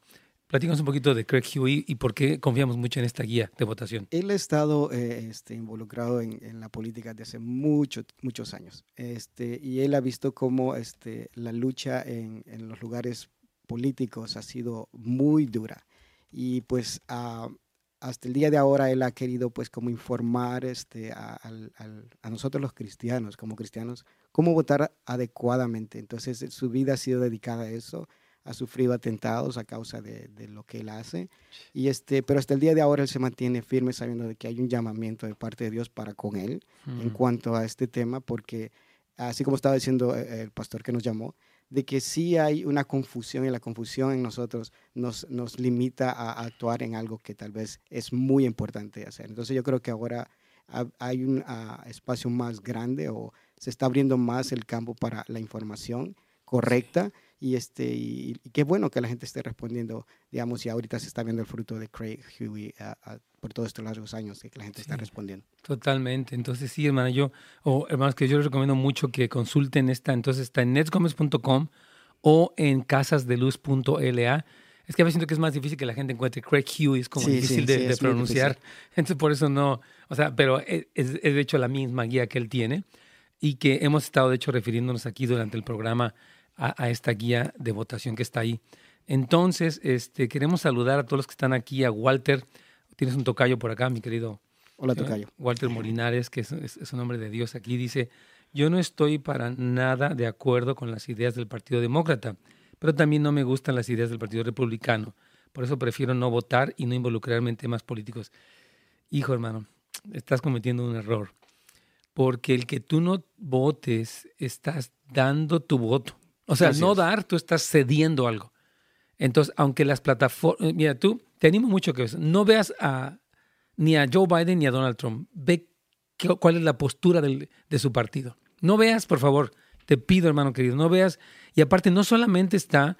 Speaker 3: Platícanos un poquito de Craig Huey y por qué confiamos mucho en esta guía de votación.
Speaker 4: Él ha estado eh, este, involucrado en, en, la política desde hace muchos muchos años. Este, y él ha visto cómo este, la lucha en, en los lugares políticos ha sido muy dura. Y pues hasta el día de ahora él ha querido pues como informar este, a, a, nosotros los cristianos, como cristianos, cómo votar adecuadamente. Entonces su vida ha sido dedicada a eso ha sufrido atentados a causa de, de, lo que él hace. Y este, pero hasta el día de ahora él se mantiene firme sabiendo de que hay un llamamiento de parte de Dios para con él en mm. cuanto a este tema, porque así como estaba diciendo eh, el pastor que nos llamó, de que sí hay una confusión y la confusión en nosotros nos, nos limita a, actuar en algo que tal vez es muy importante hacer. Entonces yo creo que ahora hay un ah, espacio más grande o se está abriendo más el campo para la información correcta y, este, y, qué bueno que la gente esté respondiendo, digamos, y ahorita se está viendo el fruto de Craig Huey por todos estos largos años que la gente está respondiendo.
Speaker 3: Totalmente. Entonces, sí, hermano, yo, o hermanos, que yo les recomiendo mucho que consulten esta. Entonces, está en netsgomez.com o en casasdeluz.la. Es que a veces siento que es más difícil que la gente encuentre Craig Huey, es como difícil de, pronunciar. Entonces, por eso no, o sea, pero es, es, de hecho la misma guía que él tiene y que hemos estado, de hecho, refiriéndonos aquí durante el programa a, esta guía de votación que está ahí. Entonces, este, queremos saludar a todos los que están aquí, a Walter. Tienes un tocayo por acá, mi querido.
Speaker 4: Hola, tocayo.
Speaker 3: Walter Molinares, que es, es, un hombre de Dios aquí, dice, yo no estoy para nada de acuerdo con las ideas del Partido Demócrata, pero también no me gustan las ideas del Partido Republicano. Por eso prefiero no votar y no involucrarme en temas políticos. Hijo, hermano, estás cometiendo un error, porque el que tú no votes, estás dando tu voto. O sea, no dar, tú estás cediendo algo. Entonces, aunque las plataformas, eh, mira, tú, te animo mucho que no veas a, ni a Joe Biden ni a Donald Trump. Ve cuál es la postura del, de su partido. No veas, por favor, te pido, hermano querido, no veas. Y aparte, no solamente está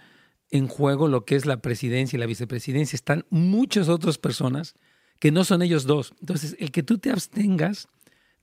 Speaker 3: en juego lo que es la presidencia y la vicepresidencia, están muchas otras personas que no son ellos dos. Entonces, el que tú te abstengas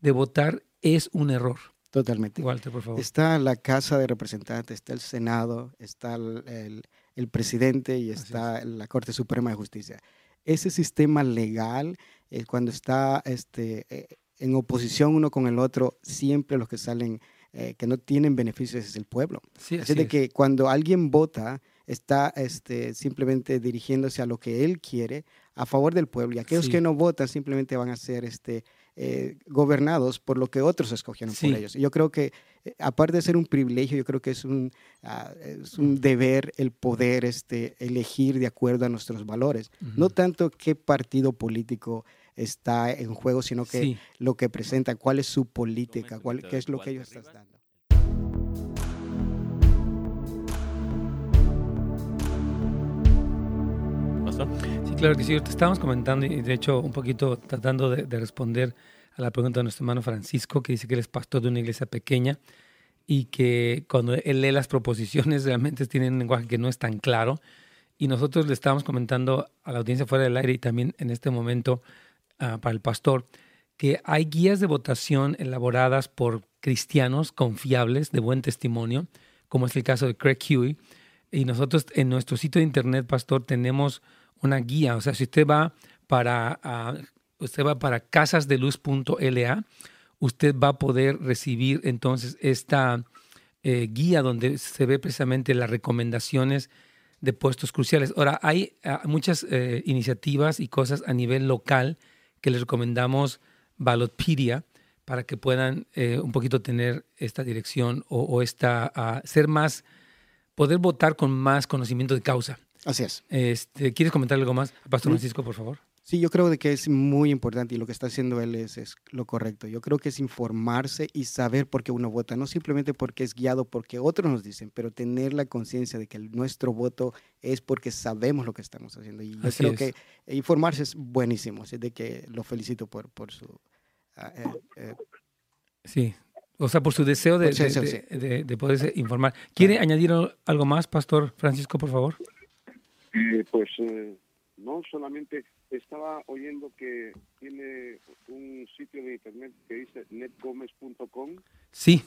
Speaker 3: de votar es un error.
Speaker 4: Totalmente.
Speaker 3: Walter, por favor.
Speaker 4: Está la Casa de Representantes, está el Senado, está el, el presidente y está la Corte Suprema de Justicia. Ese sistema legal, eh, cuando está este, eh, en oposición uno con el otro, siempre los que salen, eh, que no tienen beneficios es el pueblo.
Speaker 3: Sí,
Speaker 4: así, de que cuando alguien vota, está este, simplemente dirigiéndose a lo que él quiere a favor del pueblo y aquellos que no votan simplemente van a ser este, eh, gobernados por lo que otros escogieron por ellos. yo creo que, eh, aparte de ser un privilegio, yo creo que es un, es un deber el poder este, elegir de acuerdo a nuestros valores. No tanto qué partido político está en juego, sino que lo que presenta, cuál es su política, cuál, qué es lo que ellos están dando.
Speaker 3: Sí, claro que sí. Te estábamos comentando y de hecho un poquito tratando de, responder a la pregunta de nuestro hermano Francisco, que dice que él es pastor de una iglesia pequeña y que cuando él lee las proposiciones realmente tienen un lenguaje que no es tan claro. Y nosotros le estábamos comentando a la audiencia fuera del aire y también en este momento ah, para el pastor que hay guías de votación elaboradas por cristianos confiables de buen testimonio, como es el caso de Craig Huey. Y nosotros en nuestro sitio de internet, pastor, tenemos una guía. O sea, si usted va para, usted va para casasdeluz.la, usted va a poder recibir entonces esta eh, guía donde se ve precisamente las recomendaciones de puestos cruciales. Ahora, hay muchas eh, iniciativas y cosas a nivel local que les recomendamos Ballotpedia para que puedan eh, un poquito tener esta dirección o, esta, ser más, poder votar con más conocimiento de causa.
Speaker 4: Así es.
Speaker 3: Este, ¿Quieres comentar algo más, Pastor Francisco, por favor?
Speaker 4: Sí, yo creo de que es muy importante y lo que está haciendo él es, es, lo correcto. Yo creo que es informarse y saber por qué uno vota, no simplemente porque es guiado porque otros nos dicen, pero tener la conciencia de que nuestro voto es porque sabemos lo que estamos haciendo. Y yo creo que informarse es buenísimo, así de que lo felicito por, por su... Ah, eh,
Speaker 3: eh, sí, o sea, por su deseo de, de, de, poderse informar. ¿Quiere añadir algo más, Pastor Francisco, por favor?
Speaker 6: Eh, pues eh, no, solamente estaba oyendo que tiene un sitio de internet que dice netgomes.com.
Speaker 3: Sí.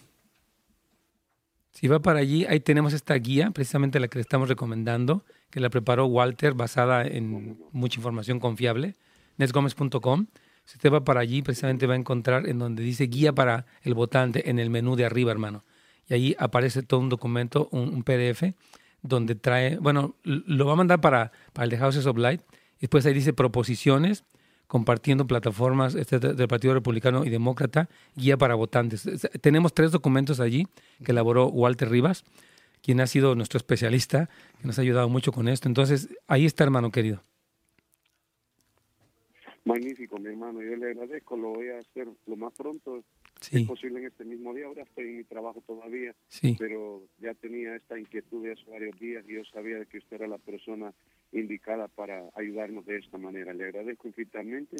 Speaker 3: Si va para allí, ahí tenemos esta guía, precisamente la que le estamos recomendando, que la preparó Walter, basada en mucha información confiable, netgomes.com. Si usted va para allí, precisamente va a encontrar en donde dice guía para el votante en el menú de arriba, hermano. Y ahí aparece todo un documento, un PDF, donde trae, bueno, lo va a mandar para, para el de Houses of Light. Y después ahí dice proposiciones, compartiendo plataformas este, del Partido Republicano y Demócrata, guía para votantes. Tenemos tres documentos allí que elaboró Walter Rivas, quien ha sido nuestro especialista, que nos ha ayudado mucho con esto. Entonces, ahí está, hermano querido.
Speaker 6: Magnífico, mi hermano. Yo le agradezco, lo voy a hacer lo más pronto es posible en este mismo día. Ahora estoy en mi trabajo todavía, pero ya tenía esta inquietud de hace varios días y yo sabía que usted era la persona indicada para ayudarnos de esta manera. Le agradezco infinitamente,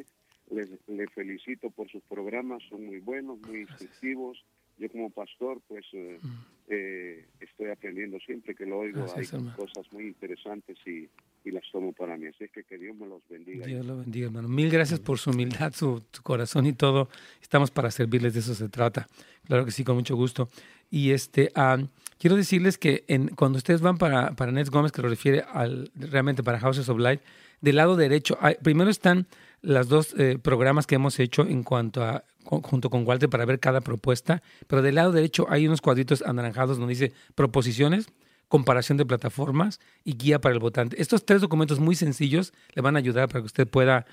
Speaker 6: le, le felicito por sus programas, son muy buenos, muy instructivos. Yo como pastor, pues eh, mm. eh, estoy aprendiendo siempre que lo oigo. hay cosas muy interesantes y y las tomo para mí. Así que que Dios me los bendiga.
Speaker 3: Dios lo bendiga, hermano. Mil gracias por su humildad, su, corazón y todo. Estamos para servirles, de eso se trata. Claro que sí, con mucho gusto. Y este, ah, quiero decirles que en, cuando ustedes van para, para Nets Gómez, que lo refiere al, realmente para Houses of Light, del lado derecho, primero están los dos eh, programas que hemos hecho en cuanto a junto con Walter para ver cada propuesta, pero del lado derecho hay unos cuadritos anaranjados donde dice proposiciones comparación de plataformas y guía para el votante. Estos tres documentos muy sencillos le van a ayudar para que usted pueda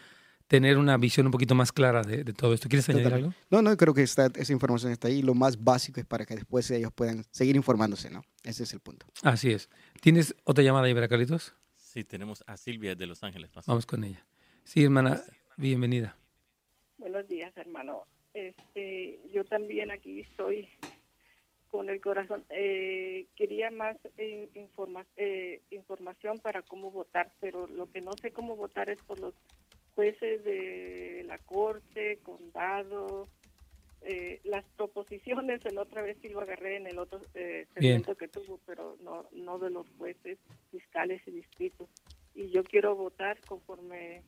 Speaker 3: tener una visión un poquito más clara de, todo esto. ¿Quieres añadir algo?
Speaker 4: No, no, creo que esta, esa información está ahí. Lo más básico es para que después ellos puedan seguir informándose, ¿no? Ese es el punto.
Speaker 3: Así es. ¿Tienes otra llamada ahí, Carlitos?
Speaker 2: Sí, tenemos a Silvia de Los Ángeles.
Speaker 3: Vamos con ella. Sí, hermana, bienvenida.
Speaker 7: Buenos días, hermano. Este, yo también aquí estoy con el corazón. Eh, quería más eh, eh, información para cómo votar, pero lo que no sé cómo votar es por los jueces de la corte, condado, las proposiciones. El otra vez sí lo agarré en el otro segmento que tuvo, pero no, no de los jueces fiscales y distritos. Y yo quiero votar conforme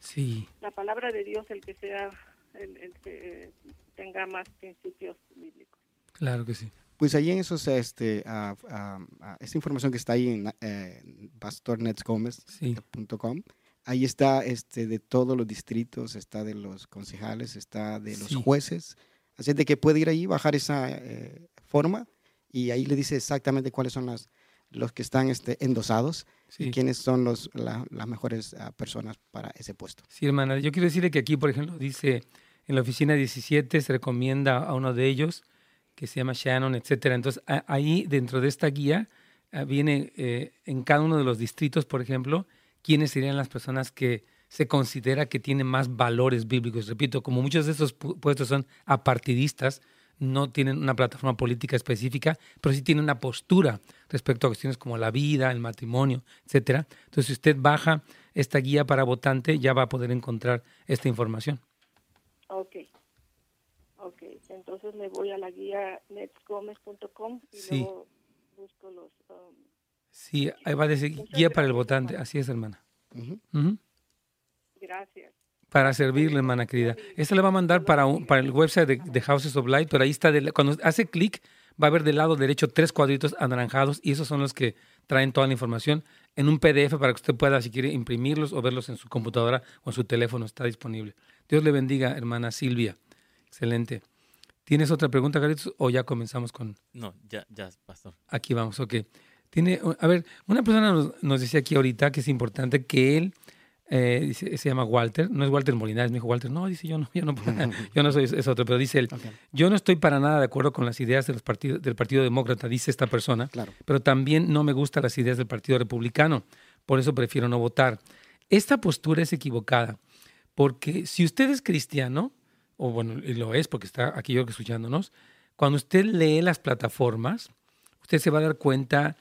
Speaker 3: sí.
Speaker 7: la palabra de Dios, el que sea, el que tenga más principios bíblicos.
Speaker 3: Claro que sí.
Speaker 4: Pues ahí en esos, este, ah, ah, ah, esta información que está ahí en eh, pastornetsgomez.com, ahí está este, de todos los distritos, está de los concejales, está de los
Speaker 3: Sí.
Speaker 4: jueces. Así de que puede ir ahí, bajar esa eh, forma y ahí le dice exactamente cuáles son las, los que están este, endosados
Speaker 3: Sí.
Speaker 4: y quiénes son los, la- las mejores ah, personas para ese puesto.
Speaker 3: Sí, hermana. Yo quiero decirle que aquí, por ejemplo, dice en la oficina 17 se recomienda a uno de ellos que se llama Shannon, etcétera. Entonces, a- ahí dentro de esta guía ah, viene eh, en cada uno de los distritos, por ejemplo, quiénes serían las personas que se considera que tienen más valores bíblicos. Repito, como muchos de estos pu- puestos son apartidistas, no tienen una plataforma política específica, pero sí tienen una postura respecto a cuestiones como la vida, el matrimonio, etcétera. Entonces, si usted baja esta guía para votante, ya va a poder encontrar esta información.
Speaker 7: Ok. Entonces me voy a la guía netsgomez.com y
Speaker 3: Sí.
Speaker 7: luego busco los... um,
Speaker 3: Sí, ahí va a decir guía para el votante. Así es, hermana.
Speaker 7: Gracias.
Speaker 3: Para servirle, hermana querida. Esta le va a mandar para, un- para el website de, de Houses of Light, pero ahí está, de la- cuando hace clic, va a ver del lado derecho tres cuadritos anaranjados y esos son los que traen toda la información en un PDF para que usted pueda, si quiere, imprimirlos o verlos en su computadora o en su teléfono. Está disponible. Dios le bendiga, hermana Silvia. Excelente. ¿Tienes otra pregunta, Carlitos? ¿O ya comenzamos con...?
Speaker 2: No, ya, ya, pastor.
Speaker 3: Aquí vamos, ok. Tiene, a ver, una persona nos, nos decía aquí ahorita que es importante que él, eh, dice- se llama Walter, no es Walter Molinares, me dijo Walter, no, dice yo no, yo no, yo no soy, es otro, pero dice él,
Speaker 4: Ok,
Speaker 3: yo no estoy para nada de acuerdo con las ideas de los partidos, del Partido Demócrata, dice esta persona,
Speaker 4: claro.
Speaker 3: pero también no me gustan las ideas del Partido Republicano, por eso prefiero no votar. Esta postura es equivocada, porque si usted es cristiano, o bueno, lo es porque está aquí yo escuchándonos, cuando usted lee las plataformas, usted se va a dar cuenta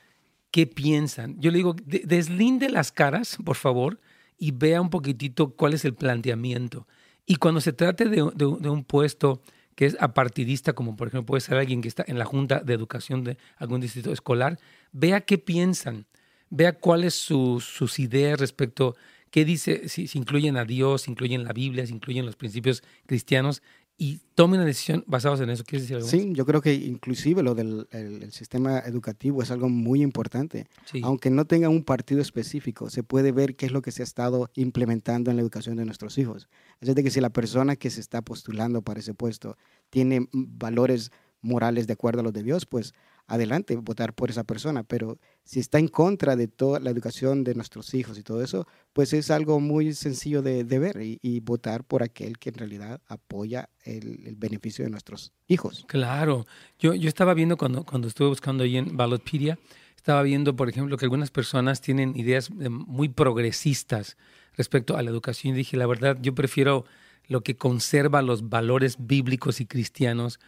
Speaker 3: qué piensan. Yo le digo, de- deslinde las caras, por favor, y vea un poquitito cuál es el planteamiento. Y cuando se trate de, un- puesto que es apartidista, como por ejemplo puede ser alguien que está en la Junta de Educación de algún distrito escolar, vea qué piensan, vea cuáles sus, sus ideas respecto, qué dice, si, si incluyen a Dios, si incluyen la Biblia, si incluyen los principios cristianos, y tome una decisión basados en eso. ¿Quieres decir algo? más?
Speaker 4: Sí, yo creo que inclusive lo del el- el sistema educativo es algo muy importante.
Speaker 3: Sí.
Speaker 4: Aunque no tenga un partido específico, se puede ver qué es lo que se ha estado implementando en la educación de nuestros hijos. Es decir, que si la persona que se está postulando para ese puesto tiene valores morales de acuerdo a los de Dios, pues adelante, votar por esa persona. Pero si está en contra de toda la educación de nuestros hijos y todo eso, pues es algo muy sencillo de, ver y, votar por aquel que en realidad apoya el, el beneficio de nuestros hijos.
Speaker 3: Claro, yo, yo estaba viendo cuando, cuando estuve buscando ahí en Ballotpedia, estaba viendo, por ejemplo, que algunas personas tienen ideas eh, muy progresistas respecto a la educación. Y dije, la verdad, yo prefiero lo que conserva los valores bíblicos y cristianos,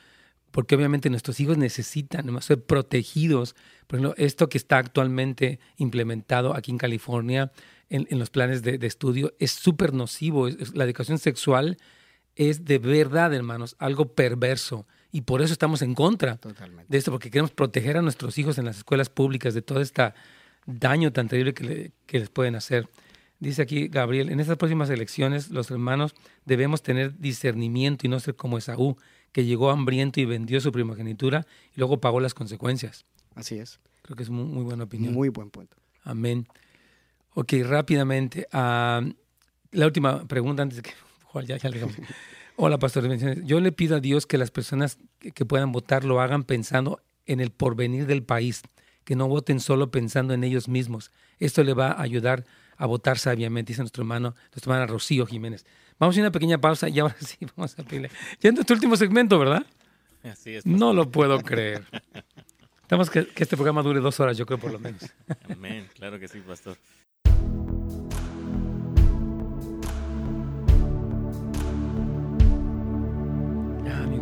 Speaker 3: porque obviamente nuestros hijos necesitan además, ser protegidos. Por ejemplo, esto que está actualmente implementado aquí en California en, en los planes de, de estudio es súper nocivo. Es- es- la educación sexual es de verdad, hermanos, algo perverso. Y por eso estamos en contra
Speaker 4: Totalmente.
Speaker 3: de esto, porque queremos proteger a nuestros hijos en las escuelas públicas de todo este daño tan terrible que, le- que les pueden hacer. Dice aquí Gabriel, en estas próximas elecciones los hermanos debemos tener discernimiento y no ser como Esaú, que llegó hambriento y vendió su primogenitura y luego pagó las consecuencias.
Speaker 4: Así es.
Speaker 3: Creo que es muy, muy buena opinión.
Speaker 4: Muy buen punto.
Speaker 3: Amén. Ok, rápidamente. ah, la última pregunta antes de que... Juan, ya, ya le dejamos. Hola, pastor. Yo le pido a Dios que las personas que, que puedan votar lo hagan pensando en el porvenir del país, que no voten solo pensando en ellos mismos. Esto le va a ayudar a votar sabiamente, dice nuestro hermano, nuestra hermana Rocío Jiménez. Vamos a ir a una pequeña pausa y ahora sí vamos a pedirle. Ya en nuestro último segmento, ¿verdad?
Speaker 2: Así es.
Speaker 3: No lo puedo creer. Estamos que, que este programa dure dos horas, yo creo, por lo menos.
Speaker 2: Amén. Claro que sí, pastor.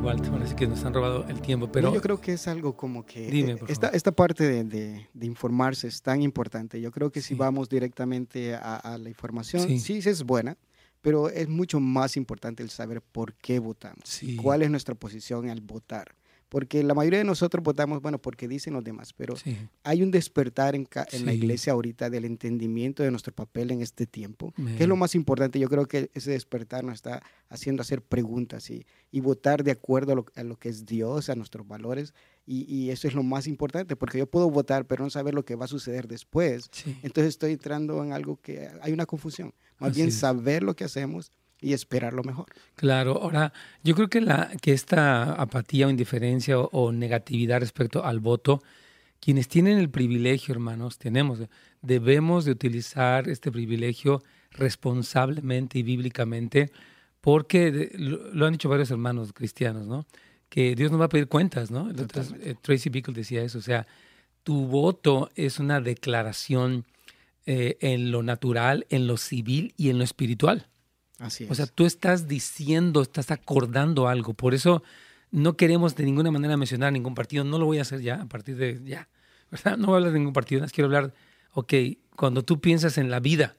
Speaker 3: Ahora sí que nos han robado el tiempo, pero
Speaker 4: No, yo creo que es algo como que
Speaker 3: Dime, por
Speaker 4: esta,
Speaker 3: favor.
Speaker 4: esta parte de, de- de informarse es tan importante. Yo creo que
Speaker 3: Sí.
Speaker 4: si vamos directamente a, a la información,
Speaker 3: Sí.
Speaker 4: sí. es buena, pero es mucho más importante el saber por qué votamos,
Speaker 3: Sí.
Speaker 4: cuál es nuestra posición al votar. Porque la mayoría de nosotros votamos, bueno, porque dicen los demás, pero
Speaker 3: sí,
Speaker 4: hay un despertar en, en la
Speaker 3: Sí.
Speaker 4: iglesia ahorita del entendimiento de nuestro papel en este tiempo, que
Speaker 3: Amén.
Speaker 4: es lo más importante. Yo creo que ese despertar nos está haciendo hacer preguntas y, y votar de acuerdo a lo, a lo que es Dios, a nuestros valores, Y, eso es lo más importante, porque yo puedo votar, pero no saber lo que va a suceder después. Entonces estoy entrando en algo que hay una confusión. Más bien saber lo que hacemos y esperar lo mejor.
Speaker 3: Claro, ahora yo creo que, la, que esta apatía o indiferencia o, negatividad respecto al voto, quienes tienen el privilegio, hermanos, tenemos, debemos de utilizar este privilegio responsablemente y bíblicamente, porque lo, han dicho varios hermanos cristianos, ¿no? Que Dios nos va a pedir cuentas, ¿no? Eh, Tracy Bickle decía eso, o sea, tu voto es una declaración eh, en lo natural, en lo civil y en lo espiritual. O sea, tú estás diciendo, estás acordando algo. Por eso no queremos de ninguna manera mencionar ningún partido. No lo voy a hacer ya, a partir de ya. No voy a hablar de ningún partido. Quiero hablar, ok, cuando tú piensas en la vida,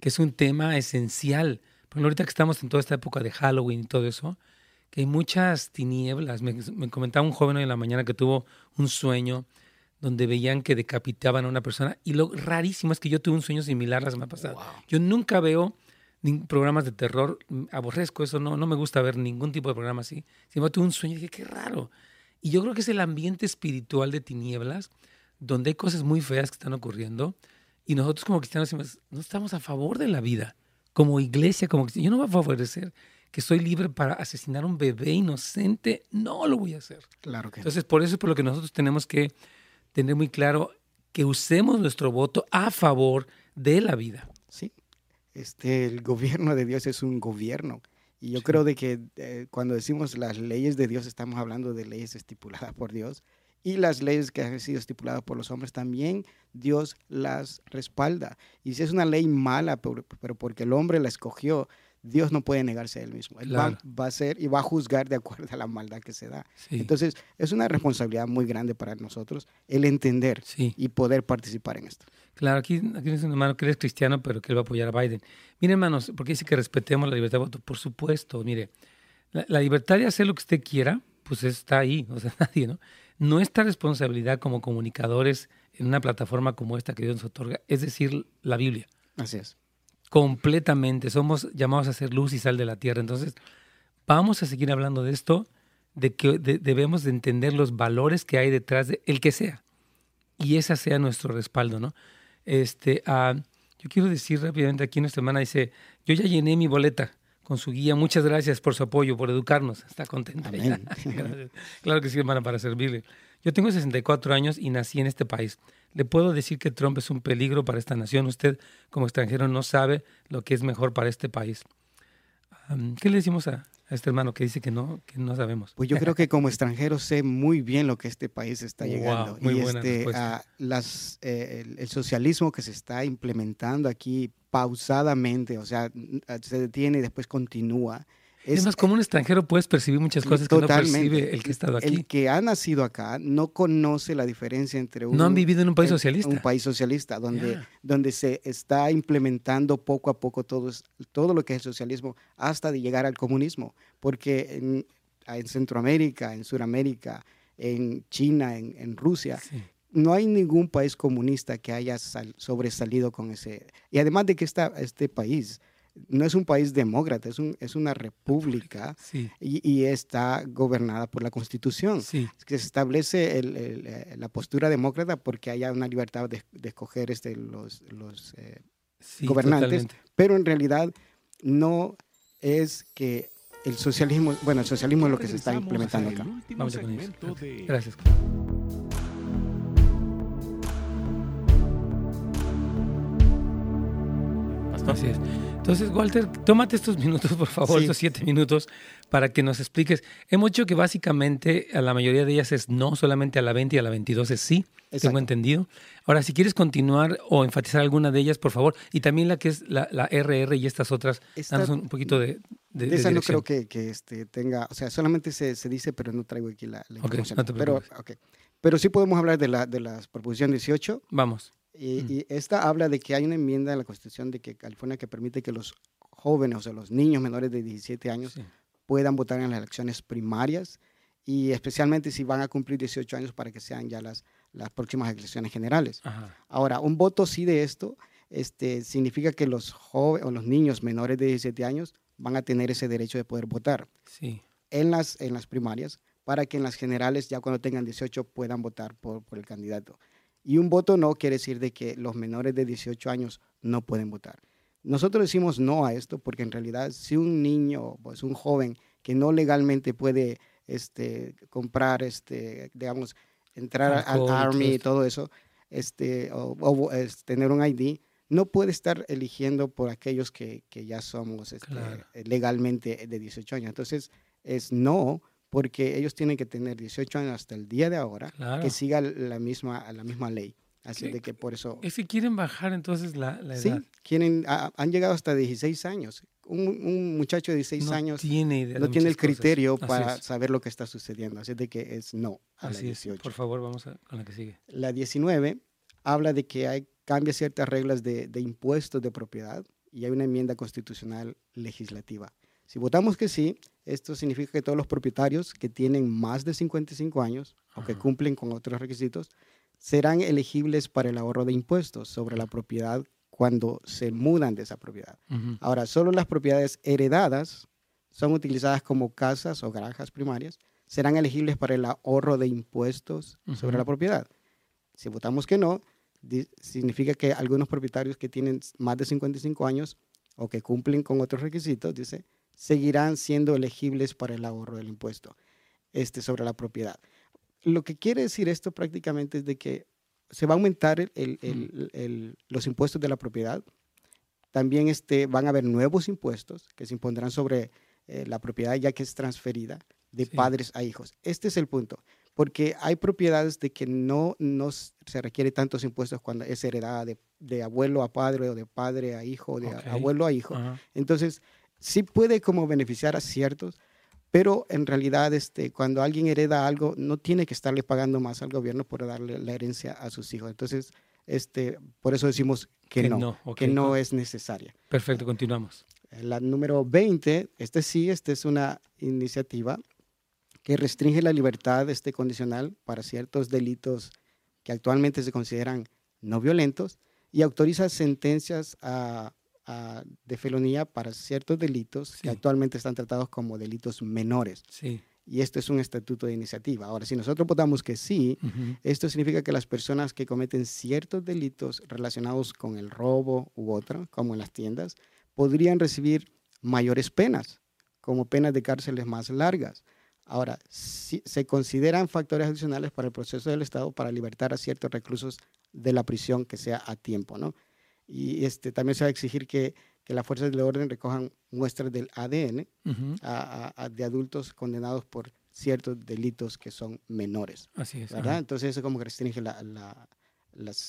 Speaker 3: que es un tema esencial. Porque ahorita que estamos en toda esta época de Halloween y todo eso, que hay muchas tinieblas. Me, comentaba un joven hoy en la mañana que tuvo un sueño donde veían que decapitaban a una persona. Y lo rarísimo es que yo tuve un sueño similar la semana pasada. Yo nunca veo programas de terror, mm, aborrezco eso, no, no me gusta ver ningún tipo de programa así. Sin embargo, tuve un sueño y dije, qué raro. Y yo creo que es el ambiente espiritual de tinieblas, donde hay cosas muy feas que están ocurriendo, y nosotros como cristianos no estamos a favor de la vida. Como iglesia, como cristianos, yo no voy a favorecer que soy libre para asesinar a un bebé inocente, no lo voy a hacer.
Speaker 4: Claro que
Speaker 3: Entonces, por eso es por lo que nosotros tenemos que tener muy claro que usemos nuestro voto a favor de la vida.
Speaker 4: Sí, este, el gobierno de Dios es un gobierno. Y yo creo de que eh, cuando decimos las leyes de Dios, estamos hablando de leyes estipuladas por Dios. Y las leyes que han sido estipuladas por los hombres también Dios las respalda. Y si es una ley mala, pero, pero porque el hombre la escogió, Dios no puede negarse a él mismo. Él va, a ser y va a juzgar de acuerdo a la maldad que se da. Entonces, es una responsabilidad muy grande para nosotros el entender y poder participar en esto.
Speaker 3: Claro, aquí, aquí dice un hermano que él es cristiano, pero que él va a apoyar a Biden. Miren, hermanos, porque dice que respetemos la libertad de voto. Por supuesto, mire, la, libertad de hacer lo que usted quiera, pues está ahí, o sea, nadie, ¿no? Nuestra responsabilidad como comunicadores en una plataforma como esta que Dios nos otorga, es decir, la Biblia.
Speaker 4: Así es
Speaker 3: completamente. Somos llamados a ser luz y sal de la tierra. Entonces, vamos a seguir hablando de esto, de que debemos de entender los valores que hay detrás de el que sea. Y ese sea nuestro respaldo, ¿no? Este, uh, yo quiero decir rápidamente aquí nuestra hermana dice, yo ya llené mi boleta con su guía. Muchas gracias por su apoyo, por educarnos. Está contenta. claro que sí, hermana, para servirle. Yo tengo 64 años y nací en este país. Le puedo decir que Trump es un peligro para esta nación. Usted, como extranjero, no sabe lo que es mejor para este país. ¿Qué le decimos a, este hermano que dice que no, que no sabemos?
Speaker 4: Pues yo creo que como extranjero sé muy bien lo que este país está llegando. y este, las, eh, el, socialismo que se está implementando aquí pausadamente, o sea, se detiene y después continúa.
Speaker 3: Es, más, como un extranjero puedes percibir muchas cosas que no percibe el que ha estado aquí.
Speaker 4: El que ha nacido acá no conoce la diferencia entre un...
Speaker 3: No han vivido en un país socialista.
Speaker 4: Un país socialista, donde, donde se está implementando poco a poco todo, todo lo que es el socialismo hasta de llegar al comunismo. Porque en, en Centroamérica, en Sudamérica, en China, en, Rusia, no hay ningún país comunista que haya sobresalido con ese. Y además de que esta, este país no es un país demócrata, es, un, es una república y, está gobernada por la constitución. Que se establece eh, la postura demócrata porque haya una libertad de, escoger este, los, los eh, gobernantes, pero en realidad no es que el socialismo, bueno, el socialismo es lo que se está implementando acá. Vamos a
Speaker 3: Gracias. Así es. Entonces, Walter, tómate estos minutos, por favor, estos siete minutos, para que nos expliques. Hemos dicho que básicamente a la mayoría de ellas es no, solamente a la 20 y a la 22 es sí, tengo entendido. Ahora, si quieres continuar o enfatizar alguna de ellas, por favor, y también la que es la, RR y estas otras, danos un poquito de,
Speaker 4: de, esa no creo que, que este, tenga, o sea, solamente se, se, dice, pero no traigo aquí la, información. pero, pero sí podemos hablar de, la, de las proposiciones 18.
Speaker 3: Vamos.
Speaker 4: Y, esta habla de que hay una enmienda en la Constitución de que California que permite que los jóvenes, o sea, los niños menores de 17 años puedan votar en las elecciones primarias y especialmente si van a cumplir 18 años para que sean ya las, las próximas elecciones generales. Ahora, un voto sí de esto este, significa que los jóvenes o los niños menores de 17 años van a tener ese derecho de poder votar
Speaker 3: sí.
Speaker 4: en, las, en las primarias para que en las generales, ya cuando tengan 18, puedan votar por, por el candidato. Y un voto no quiere decir de que los menores de 18 años no pueden votar. Nosotros decimos no a esto porque en realidad si un niño, pues un joven que no legalmente puede este, comprar, este, digamos, entrar al Army y todo eso, este, o, tener un ID, no puede estar eligiendo por aquellos que, que ya somos este, legalmente de 18 años. Entonces, es no, porque ellos tienen que tener 18 años hasta el día de ahora, que siga la misma, la misma ley. Así de que por eso...
Speaker 3: Es que quieren bajar entonces la, edad.
Speaker 4: Sí, quieren, han llegado hasta 16 años. Un, muchacho de 16 años
Speaker 3: tiene
Speaker 4: no tiene el criterio para saber lo que está sucediendo. Así de que es no
Speaker 3: a Así la 18. Por favor, vamos a, con la que sigue.
Speaker 4: La 19 habla de que hay, cambia ciertas reglas de, de impuestos de propiedad y hay una enmienda constitucional legislativa. Si votamos que sí, esto significa que todos los propietarios que tienen más de 55 años o que cumplen con otros requisitos serán elegibles para el ahorro de impuestos sobre la propiedad cuando se mudan de esa propiedad. Ahora, solo las propiedades heredadas son utilizadas como casas o granjas primarias, serán elegibles para el ahorro de impuestos sobre la propiedad. Si votamos que no, significa que algunos propietarios que tienen más de 55 años o que cumplen con otros requisitos, dice, seguirán siendo elegibles para el ahorro del impuesto este, sobre la propiedad. Lo que quiere decir esto prácticamente es de que se va a aumentar el, los impuestos de la propiedad. También este, van a haber nuevos impuestos que se impondrán sobre eh, la propiedad ya que es transferida de padres a hijos. Este es el punto, porque hay propiedades de que no, no se requiere tantos impuestos cuando es heredada de, abuelo a padre o de padre a hijo, de abuelo a hijo. Entonces, sí puede como beneficiar a ciertos, pero en realidad este, cuando alguien hereda algo, no tiene que estarle pagando más al gobierno por darle la herencia a sus hijos. Entonces, este, por eso decimos que, no, que no es necesaria.
Speaker 3: Perfecto, continuamos.
Speaker 4: La número 20, este sí, esta es una iniciativa que restringe la libertad este, condicional para ciertos delitos que actualmente se consideran no violentos y autoriza sentencias a de felonía para ciertos delitos que actualmente están tratados como delitos menores.
Speaker 3: Sí.
Speaker 4: Y esto es un estatuto de iniciativa. Ahora, si nosotros votamos que sí, esto significa que las personas que cometen ciertos delitos relacionados con el robo u otro, como en las tiendas, podrían recibir mayores penas, como penas de cárceles más largas. Ahora, si, se consideran factores adicionales para el proceso del Estado para libertar a ciertos reclusos de la prisión que sea a tiempo, ¿no? Y este, también se va a exigir que, que las fuerzas del orden recojan muestras del ADN de adultos condenados por ciertos delitos que son menores.
Speaker 3: Así es.
Speaker 4: ¿verdad? Entonces eso como que restringe la, la,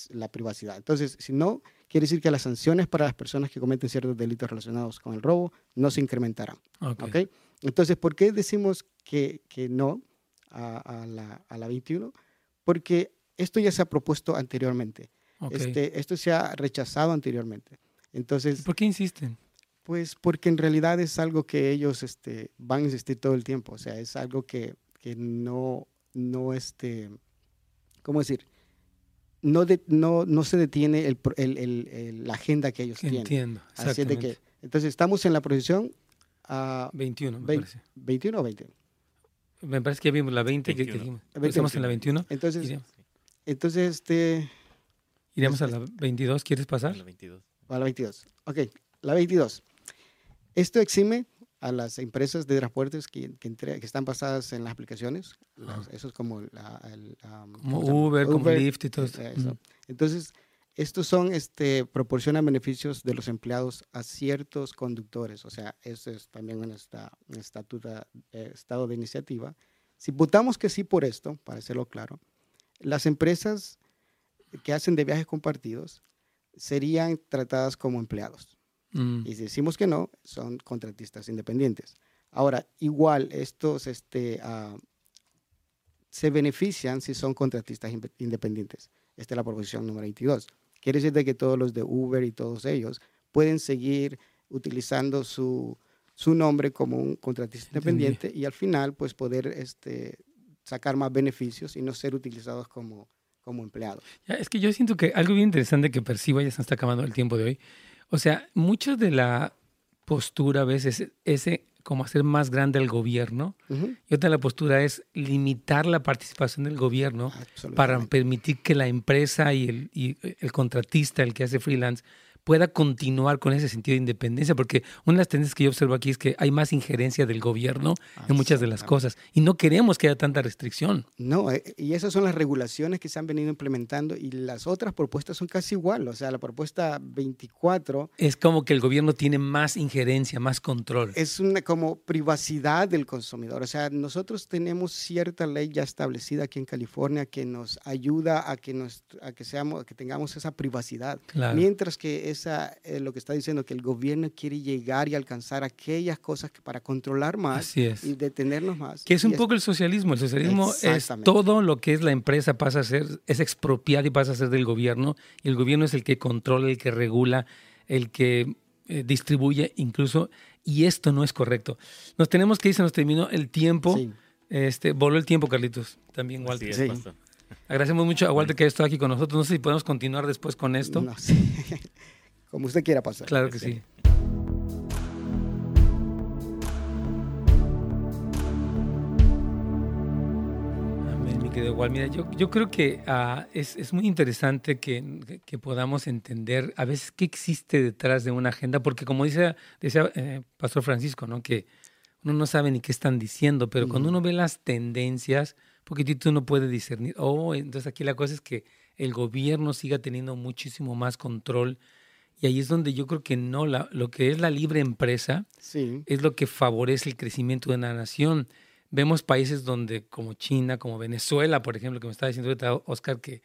Speaker 4: la, privacidad. Entonces, si no, quiere decir que las sanciones para las personas que cometen ciertos delitos relacionados con el robo no se incrementarán. Okay. Entonces, ¿por qué decimos que, que no a, a, la, a la 21? Porque esto ya se ha propuesto anteriormente. Este, esto se ha rechazado anteriormente. Entonces,
Speaker 3: ¿Por qué insisten?
Speaker 4: Pues porque en realidad es algo que ellos este, van a insistir todo el tiempo. O sea, es algo que, que no, no, este, ¿cómo decir? No, no, no se detiene el, el, la agenda que ellos tienen.
Speaker 3: Entiendo.
Speaker 4: Así de que, entonces estamos en la posición a
Speaker 3: 21,
Speaker 4: me parece. 21 o 20.
Speaker 3: Me parece que ya vimos la 20 que, dijimos. Estamos en la 21.
Speaker 4: Entonces, entonces este
Speaker 3: Iremos a la 22, ¿quieres pasar? A
Speaker 2: la 22.
Speaker 4: A la 22. Ok, la 22. Esto exime a las empresas de transportes que, que, que están basadas en las aplicaciones, eso es como, el,
Speaker 3: como Uber, como Lyft y todo
Speaker 4: eso. Entonces, estos son, este, proporcionan beneficios de los empleados a ciertos conductores, o sea, eso es también un, estatuto, eh, estado de iniciativa. Si votamos que sí por esto, para hacerlo claro, las empresas que hacen de viajes compartidos serían tratadas como empleados. Mm. Y si decimos que no, son contratistas independientes. Ahora, igual estos este, ah, se benefician si son contratistas independientes. Esta es la proposición número 22. Quiere decir de que todos los de Uber y todos ellos pueden seguir utilizando su, su nombre como un contratista independiente y al final pues poder este, sacar más beneficios y no ser utilizados como como empleado.
Speaker 3: es que yo siento que algo bien interesante que percibo, ya se está acabando el tiempo de hoy, o sea, mucho de la postura a veces, ese, como hacer más grande el gobierno
Speaker 4: Ujú.
Speaker 3: y otra la postura es limitar la participación del gobierno para permitir que la empresa y el, y el contratista, el que hace freelance, pueda continuar con ese sentido de independencia, porque una de las tendencias que yo observo aquí es que hay más injerencia del gobierno en muchas de las cosas y no queremos que haya tanta restricción.
Speaker 4: No, eh, y esas son las regulaciones que se han venido implementando y las otras propuestas son casi igual. O sea, la propuesta 24
Speaker 3: Es como que el gobierno tiene más injerencia, más control.
Speaker 4: es una como privacidad del consumidor. O sea, nosotros tenemos cierta ley ya establecida aquí en California que nos ayuda a que, nos, a que, seamos, a que tengamos esa privacidad.
Speaker 3: Claro.
Speaker 4: Mientras que esa, eh, lo que está diciendo que el gobierno quiere llegar y alcanzar aquellas cosas que para controlar más
Speaker 3: Así es.
Speaker 4: y detenernos más.
Speaker 3: Que es un
Speaker 4: Y
Speaker 3: poco el socialismo. El socialismo es todo lo que es la empresa pasa a ser, es expropiar y pasa a ser del gobierno. Y el gobierno es el que controla, el que regula, el que eh, distribuye incluso. Y esto no es correcto. Nos tenemos que ir, se nos terminó el tiempo.
Speaker 4: Sí.
Speaker 3: Este, voló el tiempo, Carlitos. También, Walter.
Speaker 2: es,
Speaker 4: Sí.
Speaker 3: Agradecemos mucho a Walter que haya estado aquí con nosotros. No sé si podemos continuar después con esto.
Speaker 4: No sé. Como usted quiera pasar.
Speaker 3: Claro que sí. Amén, mi querido Wal. Mira, yo, yo creo que ah, es, es muy interesante que, que podamos entender a veces qué existe detrás de una agenda, porque como dice, decía eh, Pastor Francisco, ¿no? que uno no sabe ni qué están diciendo, pero cuando uno ve las tendencias, poquitito uno puede discernir, oh, entonces aquí la cosa es que el gobierno siga teniendo muchísimo más control y ahí es donde yo creo que no, la, lo que es la libre empresa
Speaker 4: Sí.
Speaker 3: es lo que favorece el crecimiento de una nación. Vemos países donde, como China, como Venezuela, por ejemplo, que me estaba diciendo Oscar, que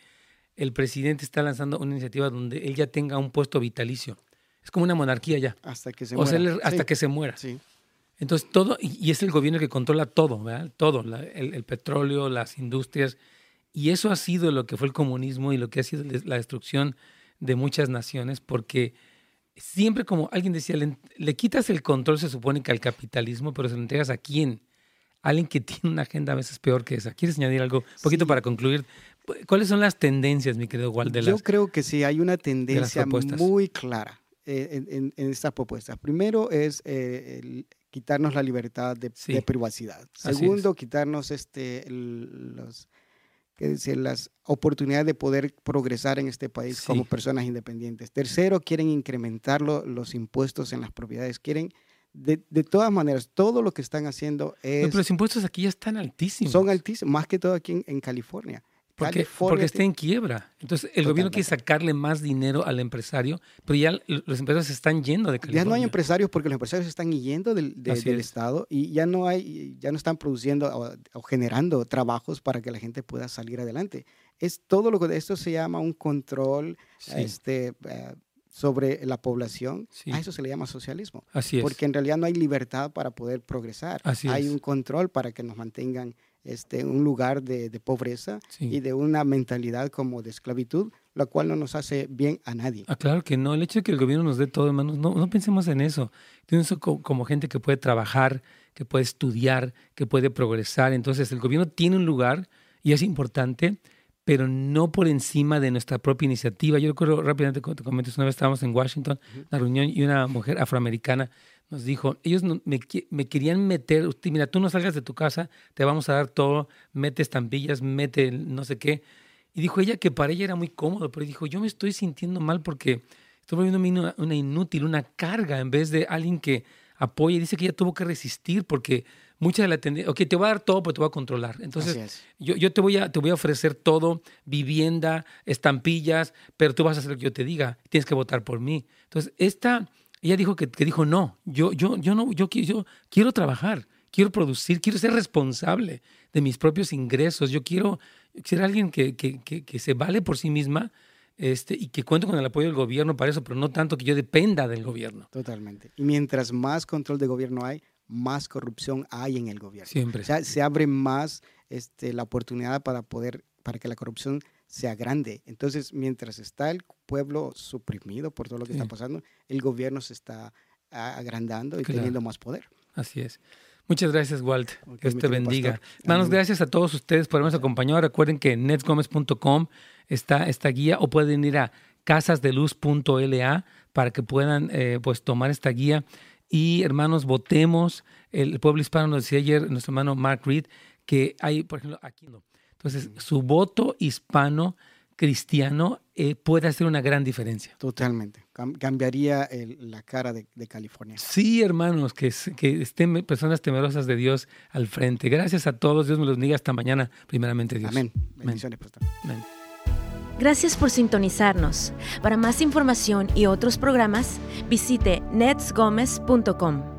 Speaker 3: el presidente está lanzando una iniciativa donde él ya tenga un puesto vitalicio. Es como una monarquía ya.
Speaker 4: Hasta que se
Speaker 3: o
Speaker 4: muera.
Speaker 3: hasta
Speaker 4: Sí,
Speaker 3: que se muera.
Speaker 4: Sí.
Speaker 3: Entonces, todo, y es el gobierno que controla todo, ¿verdad? Todo, la- el, el petróleo, las industrias. Y eso ha sido lo que fue el comunismo y lo que ha sido la destrucción de muchas naciones, porque siempre como alguien decía, le, le quitas el control, se supone que al capitalismo, pero se lo entregas a quién? Alguien que tiene una agenda a veces peor que esa. ¿Quieres añadir algo? Un poquito
Speaker 4: Sí.
Speaker 3: para concluir. ¿Cuáles son las tendencias, mi querido Walt, de
Speaker 4: Yo creo que sí, hay una tendencia muy clara eh, en, en- en estas propuestas. Primero es eh, el quitarnos la libertad de,
Speaker 3: Sí.
Speaker 4: de privacidad. Segundo, quitarnos este, el- los, ¿qué decir? las oportunidades de poder progresar en este país
Speaker 3: Sí.
Speaker 4: como personas independientes. Tercero, quieren incrementar lo- los impuestos en las propiedades. Quieren, de, de todas maneras, todo lo que están haciendo
Speaker 3: No,
Speaker 4: es,
Speaker 3: pero los impuestos aquí ya están altísimos.
Speaker 4: son altísimos, más que todo aquí en, en California.
Speaker 3: Porque,
Speaker 4: California
Speaker 3: porque está en quiebra. Entonces, el gobierno quiere
Speaker 4: Totalmente.
Speaker 3: sacarle más dinero al empresario, pero ya los empresarios se están yendo de California.
Speaker 4: Ya no hay empresarios porque los empresarios están yendo del, de- del
Speaker 3: es.
Speaker 4: estado y ya no hay, ya no están produciendo o, o generando trabajos para que la gente pueda salir adelante. Es todo lo que esto se llama un control
Speaker 3: Sí,
Speaker 4: este, eh, sobre la población.
Speaker 3: Sí.
Speaker 4: A eso se le llama socialismo.
Speaker 3: así es.
Speaker 4: Porque en realidad no hay libertad para poder progresar.
Speaker 3: Así
Speaker 4: hay
Speaker 3: es.
Speaker 4: un control para que nos mantengan este, un lugar de, de pobreza
Speaker 3: Sí.
Speaker 4: y de una mentalidad como de esclavitud, lo cual no nos hace bien a nadie.
Speaker 3: Ah, claro que no. El hecho de que el gobierno nos dé todo en manos, no, no pensemos en eso. Co- como gente que puede trabajar, que puede estudiar, que puede progresar. Entonces, el gobierno tiene un lugar y es importante, pero no por encima de nuestra propia iniciativa. Yo recuerdo rápidamente, te comento, una vez estábamos en Washington, una reunión, y una mujer afroamericana nos dijo, ellos me, me querían meter, mira, tú no salgas de tu casa, te vamos a dar todo, mete estampillas, mete no sé qué. Y dijo ella que para ella era muy cómodo, pero dijo, yo me estoy sintiendo mal porque estoy volviéndome una, una inútil, una carga, en vez de alguien que apoya. Y dice que ella tuvo que resistir porque mucha de la tendencia, ok, te voy a dar todo, pero te voy a controlar. Entonces, yo, yo te, voy a, te voy a ofrecer todo, vivienda, estampillas, pero tú vas a hacer lo que yo te diga, tienes que votar por mí. Entonces, esta, ella dijo que, que dijo, no, yo, yo, yo, no, yo, yo quiero trabajar, quiero producir, quiero ser responsable de mis propios ingresos, yo quiero ser alguien que, que, que, se vale por sí misma este, y que cuente con el apoyo del gobierno para eso, pero no tanto que yo dependa del gobierno.
Speaker 4: Totalmente. Y mientras más control de gobierno hay, más corrupción hay en el gobierno.
Speaker 3: Siempre.
Speaker 4: O sea, se abre más este, la oportunidad para poder, para que la corrupción sea grande. Entonces, mientras está el pueblo suprimido por todo lo que
Speaker 3: Sí.
Speaker 4: está pasando, el gobierno se está agrandando y
Speaker 3: Claro.
Speaker 4: teniendo más poder.
Speaker 3: Así es. Muchas gracias, Walt.
Speaker 4: Ok,
Speaker 3: Dios te bendiga.
Speaker 4: pastor.
Speaker 3: Hermanos, gracias a todos ustedes por habernos acompañado. Recuerden que en netsgomez.com está esta guía o pueden ir a casasdeluz.la para que puedan eh, pues tomar esta guía. y hermanos, votemos. El pueblo hispano nos decía ayer, nuestro hermano Mark Reed, que hay, por ejemplo, aquí no. Entonces, su voto hispano cristiano eh, puede hacer una gran diferencia.
Speaker 4: Totalmente. cambiaría la cara de, California.
Speaker 3: Sí, hermanos, que, que estén personas temerosas de Dios al frente. Gracias a todos. Dios me los bendiga. Hasta mañana, primeramente Dios.
Speaker 4: Amén. Bendiciones, pastor. Amén.
Speaker 1: Gracias por sintonizarnos. Para más información y otros programas, visite netsgomez.com.